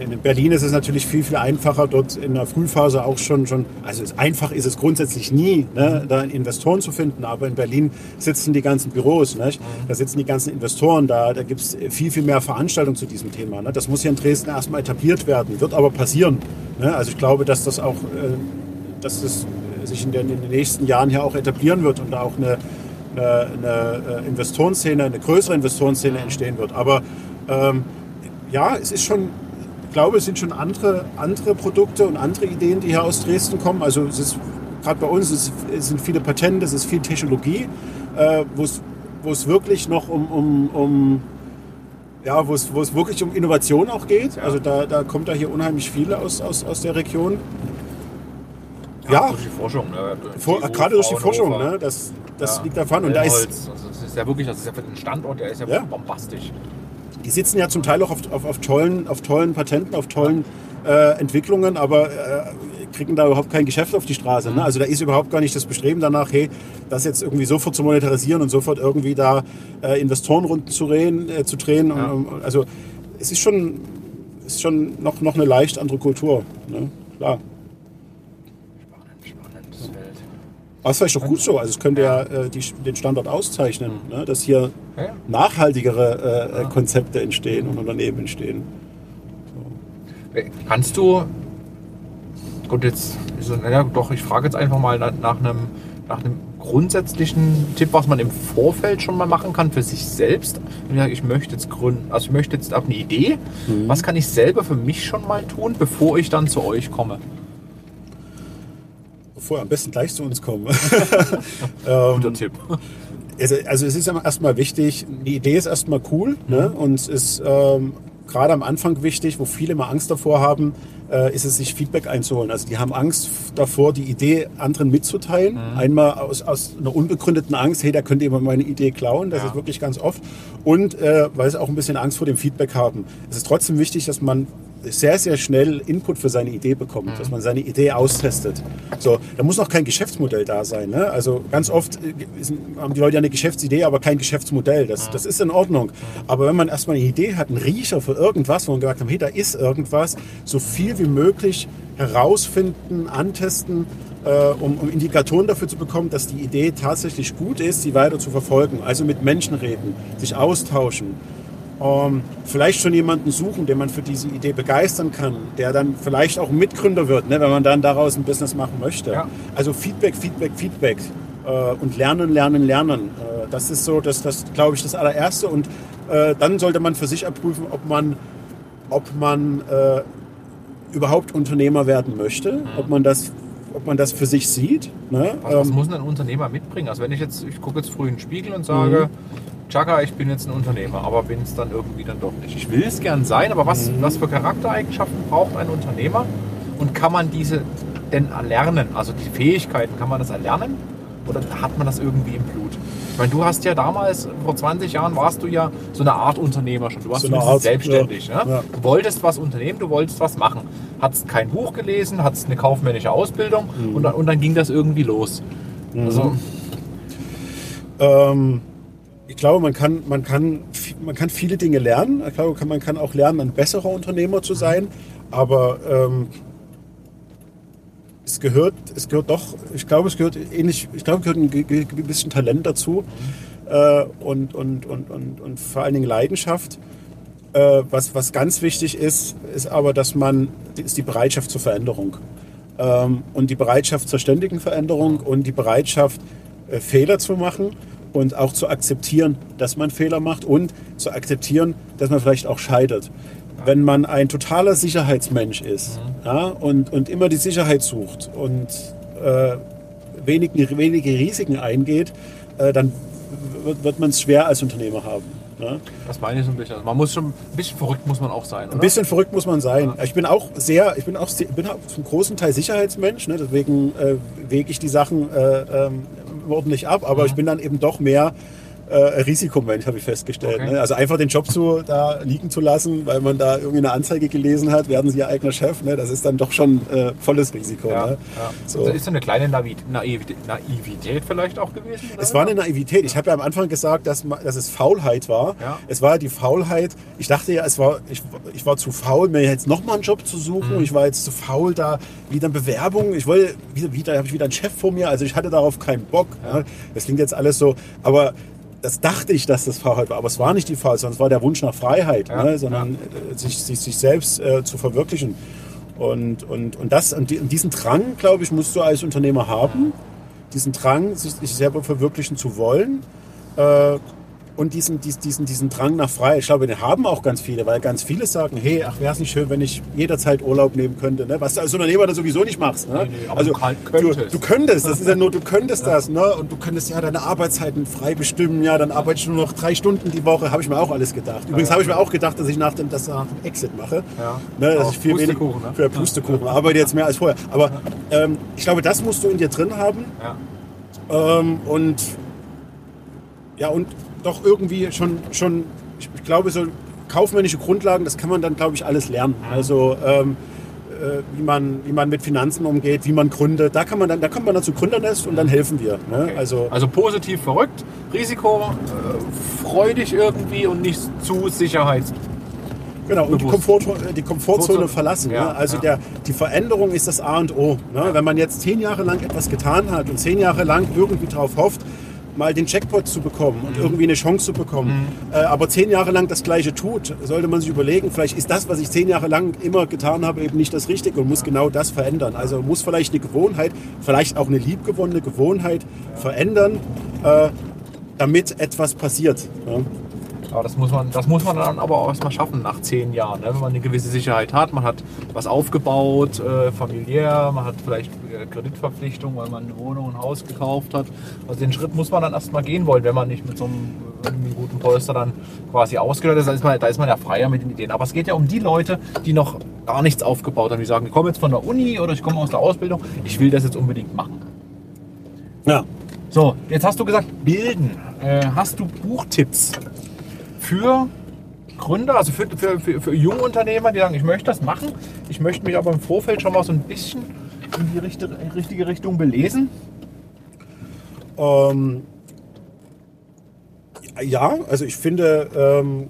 in, in, Berlin ist es natürlich viel, viel einfacher, dort in der Frühphase auch schon, schon also einfach ist es grundsätzlich nie, ne, da Investoren zu finden, aber in Berlin sitzen die ganzen Büros, nicht? da sitzen die ganzen Investoren, da, da gibt es viel, viel mehr Veranstaltungen zu diesem Thema. Ne? Das muss hier in Dresden erstmal etabliert werden, wird aber passieren. Ne? Also ich glaube, dass das auch, äh, dass das sich in den, in den nächsten Jahren hier auch etablieren wird und da auch eine, eine, eine äh, Investorenszene, eine größere Investorenszene entstehen wird. Aber ähm, ja, es ist schon, ich glaube, es sind schon andere, andere Produkte und andere Ideen, die hier aus Dresden kommen. Also es ist gerade bei uns, es, sind viele Patente, es ist viel Technologie, äh, wo es wirklich noch um, um, um ja, wo es, wo es wirklich um Innovation auch geht. Also da, da kommt da hier unheimlich viel aus, aus, aus der Region. Ja, durch die Forschung. Ne? Vor, gerade durch die Forschung, ne? das, das ja. liegt davon. Und da ist, also das ist ja wirklich, das ist ja für den Standort, der ist ja, ja. bombastisch. Die sitzen ja zum Teil auch auf, auf, auf tollen, auf tollen Patenten, auf tollen äh, Entwicklungen, aber äh, kriegen da überhaupt kein Geschäft auf die Straße. Ne? Mhm. Also da ist überhaupt gar nicht das Bestreben danach, hey, das jetzt irgendwie sofort zu monetarisieren und sofort irgendwie da äh, Investorenrunden zu, drehen, äh, zu drehen. Ja. Und, also es ist schon, ist schon noch, noch eine leicht andere Kultur. Ne? Klar. Aber ist vielleicht doch gut so. Also es könnte ja äh, die, den Standort auszeichnen, ne? dass hier ja. nachhaltigere äh, ja. Konzepte entstehen und Unternehmen entstehen. So. Kannst du, gut jetzt, ja, doch, ich frage jetzt einfach mal nach, nach, einem, nach einem grundsätzlichen Tipp, was man im Vorfeld schon mal machen kann für sich selbst. Ich möchte jetzt gründen, also ich möchte jetzt auch eine Idee. Mhm. Was kann ich selber für mich schon mal tun, bevor ich dann zu euch komme? Vorher am besten gleich zu uns kommen. ähm, Guter Tipp. Also, also es ist erstmal wichtig, die Idee ist erstmal cool ne? Mhm. und es ist ähm, gerade am Anfang wichtig, wo viele immer Angst davor haben, äh, ist es sich Feedback einzuholen. Also die haben Angst davor, die Idee anderen mitzuteilen. Mhm. Einmal aus, aus einer unbegründeten Angst, hey, da könnte jemand meine Idee klauen. Das ja. ist wirklich ganz oft. Und äh, weil sie auch ein bisschen Angst vor dem Feedback haben. Es ist trotzdem wichtig, dass man sehr, sehr schnell Input für seine Idee bekommt, mhm. dass man seine Idee austestet. So, da muss noch kein Geschäftsmodell da sein. Ne? Also ganz oft äh, haben die Leute ja eine Geschäftsidee, aber kein Geschäftsmodell. Das, mhm. das ist in Ordnung. Mhm. Aber wenn man erstmal eine Idee hat, einen Riecher für irgendwas, wo man gesagt hat, hey, da ist irgendwas, so viel wie möglich herausfinden, antesten, äh, um, um, Indikatoren dafür zu bekommen, dass die Idee tatsächlich gut ist, sie weiter zu verfolgen. Also mit Menschen reden, sich austauschen ähm, vielleicht schon jemanden suchen, den man für diese Idee begeistern kann, der dann vielleicht auch Mitgründer wird, ne, wenn man dann daraus ein Business machen möchte. Ja. Also Feedback, Feedback, Feedback äh, und lernen, lernen, lernen. Äh, das ist so, das, das glaube ich, das allererste. Und äh, dann sollte man für sich abprüfen, ob man, ob man äh, überhaupt Unternehmer werden möchte, mhm. ob man das ob man das für sich sieht. Ne? Was, was ähm, muss ein Unternehmer mitbringen? Also wenn ich jetzt, ich gucke jetzt früh in den Spiegel und sage, mhm Chaka, ich bin jetzt ein Unternehmer, aber bin es dann irgendwie dann doch nicht. Ich will es gern sein, aber was, mhm. was für Charaktereigenschaften braucht ein Unternehmer? Und kann man diese denn erlernen? Also die Fähigkeiten, kann man das erlernen? Oder hat man das irgendwie im Blut? Ich meine, du hast ja damals, vor 20 Jahren warst du ja so eine Art Unternehmer schon. Du warst so Art, selbstständig. Ja. Ne? Du wolltest was unternehmen, du wolltest was machen. Hattest kein Buch gelesen, hattest eine kaufmännische Ausbildung mhm. und, dann, und dann ging das irgendwie los. Mhm. Also, ähm, ich glaube, man kann, man, kann, man kann viele Dinge lernen. Ich glaube, man kann auch lernen, ein besserer Unternehmer zu sein. Aber ähm, es gehört, es gehört doch, ich glaube, es gehört ähnlich, ich glaube, gehört ein bisschen Talent dazu äh, und, und, und, und, und vor allen Dingen Leidenschaft. Äh, was, was ganz wichtig ist, ist aber, dass man, ist die Bereitschaft zur Veränderung. Ähm, und die Bereitschaft zur ständigen Veränderung und die Bereitschaft, äh, Fehler zu machen und auch zu akzeptieren, dass man Fehler macht und zu akzeptieren, dass man vielleicht auch scheitert. Wenn man ein totaler Sicherheitsmensch ist mhm. ja, und, und immer die Sicherheit sucht und äh, wenige, wenige Risiken eingeht, äh, dann wird, wird man es schwer als Unternehmer haben. Ne? Das meine ich so ein bisschen. Also man muss schon ein bisschen verrückt muss man auch sein. Oder? Ein bisschen verrückt muss man sein. Ja. Ich bin auch sehr, ich bin auch, bin auch zum großen Teil Sicherheitsmensch. Ne? Deswegen äh, wege ich die Sachen äh, ähm, ordentlich ab, aber mhm. ich bin dann eben doch mehr äh, Risikomensch, habe ich festgestellt. Okay. Ne? Also einfach den Job zu, da liegen zu lassen, weil man da irgendwie eine Anzeige gelesen hat, werden Sie Ihr eigener Chef, ne? das ist dann doch schon äh, volles Risiko. Ja, Ne? ja. So. Also ist so eine kleine Naivität, Naivität vielleicht auch gewesen? Es war eine Naivität. Ich habe ja am Anfang gesagt, dass, dass es Faulheit war. Ja. Es war die Faulheit. Ich dachte ja, es war, ich, ich war zu faul, mir jetzt nochmal einen Job zu suchen. Mhm. Ich war jetzt zu faul, da wieder eine Bewerbung. Ich wollte, wieder, wieder habe ich wieder einen Chef vor mir. Also ich hatte darauf keinen Bock. Ne? Das klingt jetzt alles so. Aber das dachte ich, dass das Faulheit war. Aber es war nicht die Faulheit, sondern es war der Wunsch nach Freiheit, Ja. ne? sondern äh, sich, sich, sich selbst äh, zu verwirklichen. Und, und, und, das, und diesen Drang, glaube ich, musst du als Unternehmer haben. Diesen Drang, sich, sich selber verwirklichen zu wollen. Äh, und diesen, diesen, diesen, diesen Drang nach Freiheit. Ich glaube, den haben auch ganz viele, weil ganz viele sagen, hey, ach, wäre es nicht schön, wenn ich jederzeit Urlaub nehmen könnte. Ne? Was du als Unternehmer da sowieso nicht machst. Ne? Nee, nee, also, du kann- du, könntest. du könntest, das ist ja nur, du könntest das. Ne? Und du könntest ja deine Arbeitszeiten frei bestimmen. Ja, dann arbeite ich nur noch drei Stunden die Woche. Habe ich mir auch alles gedacht. Übrigens ja. habe ich mir auch gedacht, dass ich nach dem, das nach dem Exit mache. Ja. Ne, dass ich viel Pustekuchen, ne? für Pustekuchen arbeite jetzt mehr als vorher. Aber ähm, ich glaube, das musst du in dir drin haben. Ja. Ähm, und ja, und doch irgendwie schon, schon ich, ich glaube, so kaufmännische Grundlagen, das kann man dann, glaube ich, alles lernen. Also ähm, äh, wie, man, wie man mit Finanzen umgeht, wie man gründet. Da kann man dann, da kommt man dann zu Gründernest und dann helfen wir. Ne? Also, Also positiv verrückt, Risiko, äh, freudig irgendwie und nicht zu Sicherheits. Genau, und die. Komfort, die Komfortzone verlassen. Ja, ne? Also ja. Der, die Veränderung ist das A und O. Ne? Wenn man jetzt zehn Jahre lang etwas getan hat und zehn Jahre lang irgendwie darauf hofft, mal den Jackpot zu bekommen Mhm. und irgendwie eine Chance zu bekommen, äh, aber zehn Jahre lang das Gleiche tut, sollte man sich überlegen, vielleicht ist das, was ich zehn Jahre lang immer getan habe, eben nicht das Richtige und muss genau das verändern. Also muss vielleicht eine Gewohnheit, vielleicht auch eine liebgewonnene Gewohnheit verändern, äh, damit etwas passiert. Ne? Aber das muss man, das muss man dann aber auch erstmal schaffen nach zehn Jahren. Ne? Wenn man eine gewisse Sicherheit hat, man hat was aufgebaut, äh, familiär, man hat vielleicht äh, Kreditverpflichtung, weil man eine Wohnung, ein Haus gekauft hat. Also den Schritt muss man dann erstmal gehen wollen, wenn man nicht mit so einem, einem guten Polster dann quasi ausgestattet ist. Da ist, man, da ist man ja freier mit den Ideen. Aber es geht ja um die Leute, die noch gar nichts aufgebaut haben. Die sagen, ich komme jetzt von der Uni oder ich komme aus der Ausbildung, ich will das jetzt unbedingt machen. Ja. So, jetzt hast du gesagt, bilden. Äh, hast du Buchtipps für Gründer, also für, für, für, für junge Unternehmer, die sagen, ich möchte das machen, ich möchte mich aber im Vorfeld schon mal so ein bisschen in die richtige, richtige Richtung belesen? Ähm, ja, also ich finde ähm,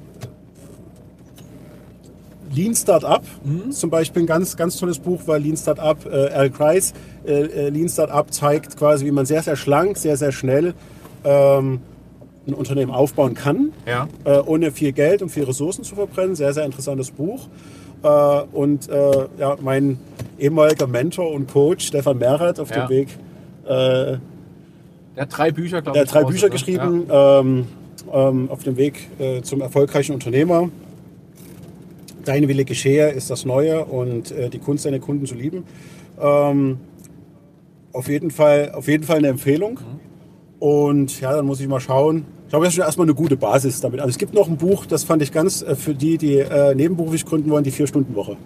Lean Startup Mhm. zum Beispiel ein ganz, ganz tolles Buch, weil Lean Startup, äh, Al Kreis, äh, äh, Lean Startup zeigt quasi, wie man sehr, sehr schlank, sehr, sehr schnell ähm, ein Unternehmen aufbauen kann, Ja. äh, ohne viel Geld und viel Ressourcen zu verbrennen. Sehr, sehr interessantes Buch. Äh, und äh, ja, mein ehemaliger Mentor und Coach Stefan Mehrath auf Ja. dem Weg äh, Der hat drei Bücher, glaube ich. hat drei Bücher ne? geschrieben ähm, ähm, auf dem Weg äh, zum erfolgreichen Unternehmer. Dein Wille geschehe ist das Neue und äh, die Kunst, deine Kunden zu lieben. Ähm, auf, jeden Fall, auf jeden Fall eine Empfehlung. Und ja, dann muss ich mal schauen. Ich glaube, das ist schon erstmal eine gute Basis damit. Also es gibt noch ein Buch, das fand ich ganz äh, für die, die äh, nebenberuflich gründen wollen, die Vier-Stunden-Woche.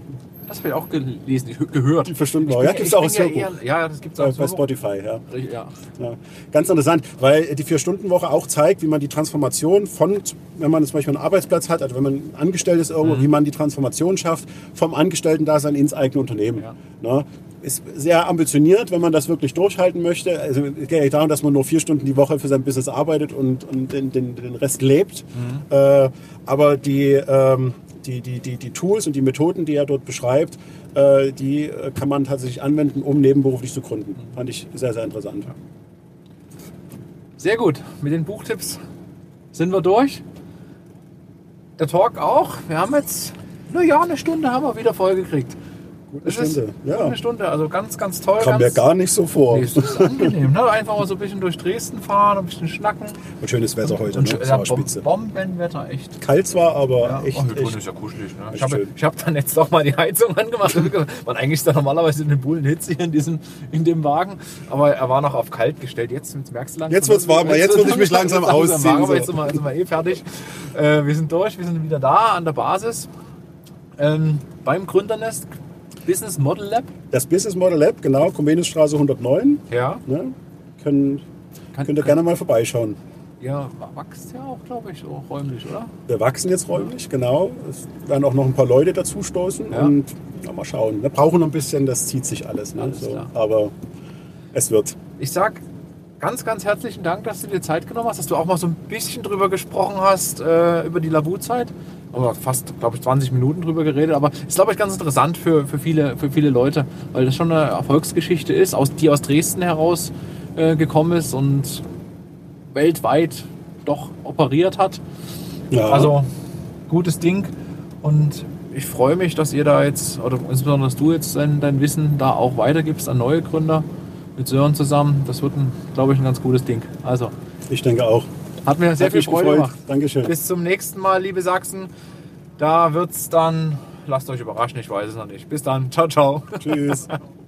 Das habe ich auch gelesen, ich- gehört. Die Vier-Stunden-Woche. Ich Ja, gibt's ich auch als ja, Hörbuch. eher, ja, das gibt es auch Bei, als bei. Spotify, ja. Ja. Ja, ganz interessant, weil die Vier-Stunden-Woche auch zeigt, wie man die Transformation von, wenn man zum Beispiel einen Arbeitsplatz hat, also wenn man angestellt ist irgendwo, Mhm. wie man die Transformation schafft vom Angestellten-Dasein ins eigene Unternehmen. Ne? Ist sehr ambitioniert, wenn man das wirklich durchhalten möchte. Also es geht ja nicht darum, dass man nur vier Stunden die Woche für sein Business arbeitet und, und den, den, den Rest lebt. Mhm. Äh, aber die, ähm, die, die, die, die Tools und die Methoden, die er dort beschreibt, äh, die äh, kann man tatsächlich anwenden, um nebenberuflich zu gründen. Fand ich sehr, sehr interessant. Sehr gut. Mit den Buchtipps sind wir durch. Der Talk auch. Wir haben jetzt, na ja, eine Stunde haben wir wieder vollgekriegt. Gute Das ist Stunde, ja. Eine Stunde, also ganz, ganz toll. Kam mir gar nicht so vor. Nee, es ist angenehm, ne? Einfach mal so ein bisschen durch Dresden fahren, ein bisschen schnacken. Und schönes Wetter heute, Und ne? ja, Das Bom spitze. Bombenwetter, echt. Kalt zwar, aber Ja, echt, oh, echt. ist ja kuschelig. Ne? Ich habe hab dann jetzt doch mal die Heizung angemacht. Man eigentlich ist da normalerweise eine Bullenhitze hier in, diesem, in dem Wagen. Aber er war noch auf kalt gestellt. Jetzt, merkst du langsam. Jetzt wird's warm, jetzt würde ich mich langsam warm, ausziehen, Aber so. jetzt sind, wir, jetzt sind wir eh fertig. Äh, wir sind durch, wir sind wieder da an der Basis. Ähm, beim Gründernest Business Model Lab. Das Business Model Lab, genau, Comeniusstraße 109. Ja. Ne? Können, Kann- könnt ihr gerne mal vorbeischauen. ihr wächst ja auch, glaube ich, so räumlich, oder? Wir wachsen jetzt räumlich, genau. Es werden auch noch ein paar Leute dazu stoßen Ja. und ja, mal schauen. Wir brauchen noch ein bisschen, das zieht sich alles. Ne? Alles so, aber es wird. Ich sag ganz, ganz herzlichen Dank, dass du dir Zeit genommen hast, dass du auch mal so ein bisschen drüber gesprochen hast, äh, über die Lavu-Zeit. Oder fast, glaube ich, 20 Minuten drüber geredet. Aber ist, glaube ich, ganz interessant für, für, viele, für viele Leute, weil das schon eine Erfolgsgeschichte ist, aus, die aus Dresden heraus äh, gekommen ist und weltweit doch operiert hat. Ja, Also gutes Ding und ich freue mich, dass ihr da jetzt, oder insbesondere dass du jetzt dein, dein Wissen da auch weitergibst an neue Gründer mit Sören zusammen. Das wird, ein, glaube ich, ein ganz gutes Ding. Also ich denke auch. Hat mir sehr Hat viel Freude gefreut. gemacht. Dankeschön. Bis zum nächsten Mal, liebe Sachsen. Da wird's dann, lasst euch überraschen, ich weiß es noch nicht. Bis dann, ciao, ciao. Tschüss.